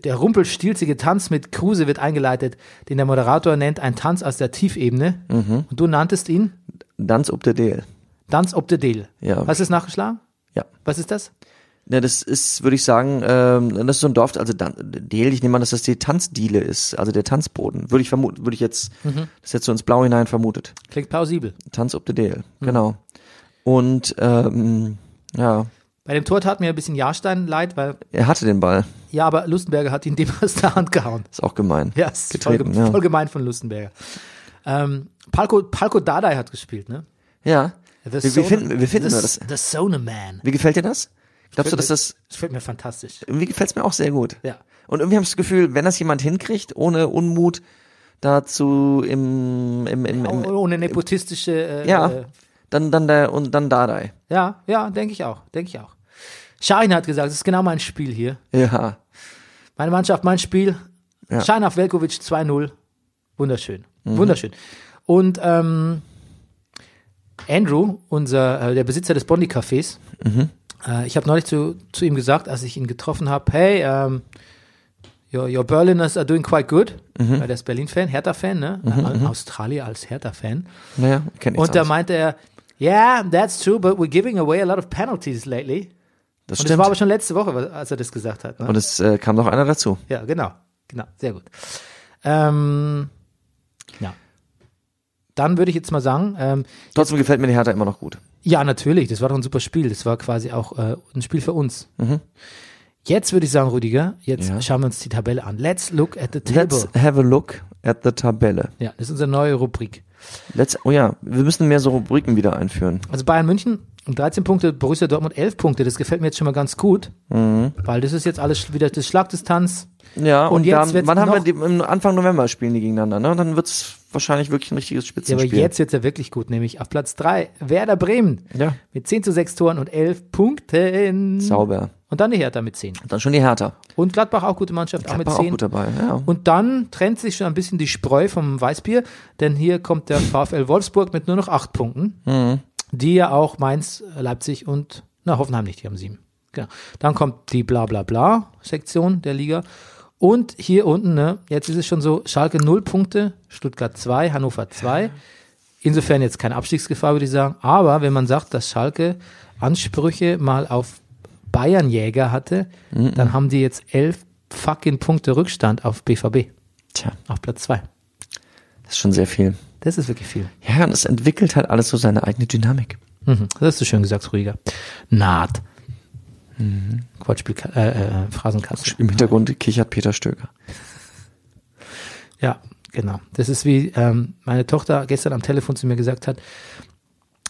der rumpelstilzige Tanz mit Kruse wird eingeleitet, den der Moderator nennt ein Tanz aus der Tiefebene. Mhm. Und du nanntest ihn Danz ob der Deel. Tanz ob der Deal. Ja. Hast du es nachgeschlagen? Ja. Was ist das? Ja, das ist, würde ich sagen, ähm, das ist so ein Dorf, also Deel, ich nehme an, dass das die Tanzdiele ist, also der Tanzboden. Würde ich vermuten, würde ich jetzt, Mhm. das jetzt so ins Blau hinein vermutet. Klingt plausibel. Tanz ob der Deel, Mhm. genau. Und ähm, ja, Bei dem Tor tat mir ein bisschen Jahrstein leid, weil, er hatte den Ball. ja, aber Lustenberger hat ihn dem aus der Hand gehauen. Ist auch gemein. Ja, ist voll, Getreten, ge- ja. voll gemein von Lustenberger. Ähm, Palko, Palko Dardai hat gespielt, ne? Ja. The Wie, wie finden, wie finden the, wir das? The Sona Man. Wie gefällt dir das? Glaubst du, dass das, Das gefällt mir fantastisch. irgendwie gefällt es mir auch sehr gut. Ja. Und irgendwie habe ich das Gefühl, wenn das jemand hinkriegt, ohne Unmut dazu im, im, im, im Ohne nepotistische. Äh, ja, Äh, dann, dann der, und dann Dardai. ja, ja, denke ich auch. Denke ich auch. Schein hat gesagt, das ist genau mein Spiel hier. Ja. Meine Mannschaft, mein Spiel. Ja. Schein auf Velkovic 2-0. Wunderschön. Mhm. Wunderschön. Und ähm, Andrew, unser, äh, der Besitzer des Bondi Cafés, Mhm. äh, ich habe neulich zu, zu ihm gesagt, als ich ihn getroffen habe, hey, ähm, your, your Berliners are doing quite good. Mhm. Weil der ist Berlin-Fan, Hertha-Fan, ne? Äh, Australier als Hertha-Fan. Naja, kenn ich Und da meinte er, yeah, that's true, but we're giving away a lot of penalties lately. Das Und stimmt. das war aber schon letzte Woche, als er das gesagt hat. Ne? Und es äh, kam noch einer dazu. Ja, genau. Genau, sehr gut. Ähm, ja. Dann würde ich jetzt mal sagen, ähm, Trotzdem gefällt mir die Hertha immer noch gut. ja, natürlich, das war doch ein super Spiel. Das war quasi auch äh, ein Spiel für uns. Jetzt würde ich sagen, Rüdiger, jetzt Mhm. Ja. schauen wir uns die Tabelle an. Let's look at the table. Let's have a look at the Tabelle. ja, das ist unsere neue Rubrik. Let's, oh ja, wir müssen mehr so Rubriken wieder einführen. Also Bayern München um 13 Punkte, Borussia Dortmund 11 Punkte. Das gefällt mir jetzt schon mal ganz gut, Mhm. weil das ist jetzt alles wieder das Schlagdistanz. Ja, Und und, jetzt dann, wann haben wir die, im Anfang November spielen die gegeneinander, ne? Und dann wird's wahrscheinlich wirklich ein richtiges Ja, Spitzenspiel. aber jetzt wird's ja wirklich gut, nämlich auf Platz 3 Werder Bremen Ja. mit 10 zu 6 Toren und 11 Punkten. Sauber. Und dann die Hertha mit 10. Dann schon die Hertha. Und Gladbach auch gute Mannschaft, auch mit Gladbach auch 10. gut dabei, ja. Und dann trennt sich schon ein bisschen die Spreu vom Weißbier, denn hier kommt der VfL Wolfsburg mit nur noch 8 Punkten, Mhm. Die ja auch Mainz, Leipzig und, na, Hoffenheim nicht, die haben 7. Genau. Dann kommt die Bla-Bla-Bla-Sektion der Liga. Und hier unten, ne, jetzt ist es schon so, Schalke 0 Punkte, Stuttgart 2, Hannover 2. Insofern jetzt keine Abstiegsgefahr, würde ich sagen. Aber wenn man sagt, dass Schalke Ansprüche mal auf Bayernjäger hatte, Mhm. dann haben die jetzt elf fucking Punkte Rückstand auf BVB, Tja, auf Platz 2. das ist schon sehr viel. Das ist wirklich viel. Ja, und es entwickelt halt alles so seine eigene Dynamik. Mhm. Das hast du schön gesagt, Rüdiger. Naht. Mhm. Wortspiel, äh, äh, Phrasenkasten. Im Hintergrund kichert Peter Stöger. Ja, genau. Das ist wie ähm, meine Tochter gestern am Telefon zu mir gesagt hat,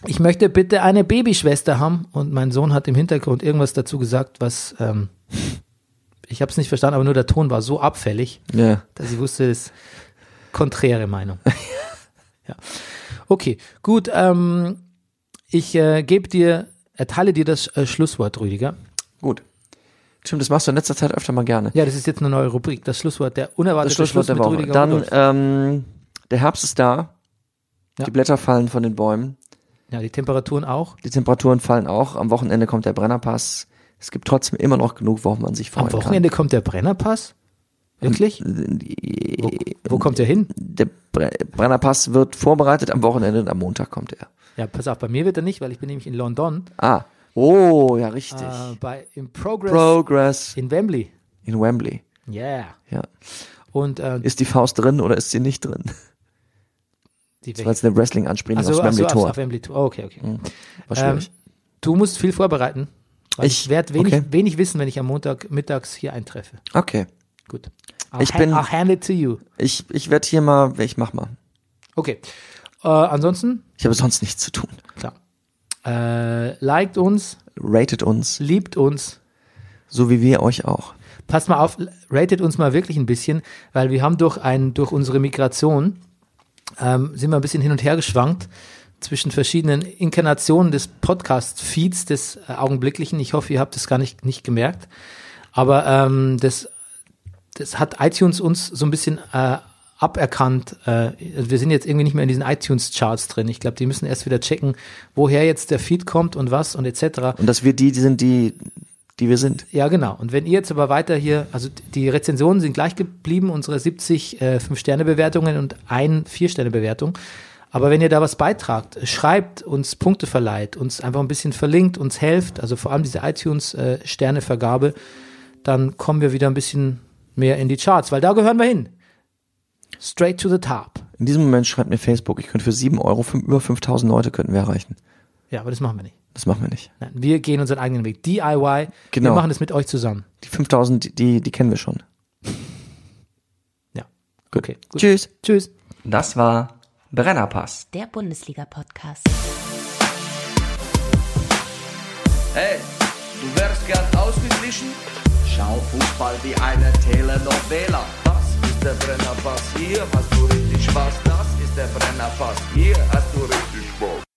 ich möchte bitte eine Babyschwester haben und mein Sohn hat im Hintergrund irgendwas dazu gesagt, was ähm, ich habe es nicht verstanden, aber nur der Ton war so abfällig, Ja. dass ich wusste, das ist konträre Meinung. ja. Okay, gut. Ähm, ich äh, gebe dir, erteile dir das äh, Schlusswort, Rüdiger. Gut. Stimmt, das machst du in letzter Zeit öfter mal gerne. Ja, das ist jetzt eine neue Rubrik. Das Schlusswort, der unerwartete das Schlusswort der Woche. mit Rüdiger Dann, ähm, der Herbst ist da. Ja. Die Blätter fallen von den Bäumen. Ja, die Temperaturen auch. Die Temperaturen fallen auch. Am Wochenende kommt der Brennerpass. Es gibt trotzdem immer noch genug, worauf man sich freuen Am Wochenende kommt der Brennerpass? Wirklich? kann. Wo, wo kommt der hin? Der Bre Brennerpass wird vorbereitet am Wochenende und am Montag kommt er. Ja, pass auf, bei mir wird er nicht, weil ich bin nämlich in London Ah. Oh, ja, richtig. äh, bei im Progress Progress in Wembley. in Wembley. Yeah. Ja. Und äh, Ist die Faust drin oder ist sie nicht drin? die Das war jetzt eine Wrestling-Anspielung also, aufs ach so, Wembley auf, Tor. auf Wembley Tor. Oh, okay, okay. War Ähm, schwierig. du musst viel vorbereiten. Ich- werde wenig, okay. wenig wissen, wenn ich am Montag mittags hier eintreffe. okay. Gut. I'll Ich bin- I'll hand it to you. Ich, ich werde hier mal, ich mach mal. Okay. Äh, ansonsten, Ich habe sonst nichts zu tun. klar. Äh, liked uns, Ratet uns, liebt uns, so wie wir euch auch. passt mal auf, ratet uns mal wirklich ein bisschen, weil wir haben durch ein, durch unsere Migration ähm, sind wir ein bisschen hin und her geschwankt zwischen verschiedenen Inkarnationen des Podcast-Feeds des äh, Augenblicklichen. Ich hoffe, ihr habt es gar nicht, nicht gemerkt. Aber ähm, das, das hat iTunes uns so ein bisschen äh, aberkannt. Äh, wir sind jetzt irgendwie nicht mehr in diesen iTunes-Charts drin. Ich glaube, die müssen erst wieder checken, woher jetzt der Feed kommt und was und etc. Und dass wir die, die sind, die, die wir sind. Ja, genau. Und wenn ihr jetzt aber weiter hier, also die Rezensionen sind gleich geblieben, unsere 70 äh, 5-Sterne-Bewertungen und ein 4-Sterne-Bewertung. Aber wenn ihr da was beitragt, schreibt, uns Punkte verleiht, uns einfach ein bisschen verlinkt, uns helft, also vor allem diese iTunes-Sternevergabe, dann kommen wir wieder ein bisschen mehr in die Charts, weil da gehören wir hin. Straight to the top. In diesem Moment schreibt mir Facebook, ich könnte für 7 Euro über 5000 Leute könnten wir erreichen. Ja, aber das machen wir nicht. Das machen wir nicht. Nein, wir gehen unseren eigenen Weg. DIY. Genau. Wir machen das mit euch zusammen. Die 5000, die, die kennen wir schon. Ja. Gut. Okay. Gut. Tschüss. Tschüss. Das war Brennerpass. Der Bundesliga-Podcast. Hey, du wärst gern ausgeglichen? Schau Fußball wie eine Telenovela. Das ist der Brennerpass, hier hast du richtig Spaß. Das ist der Brennerpass, hier hast du richtig Spaß.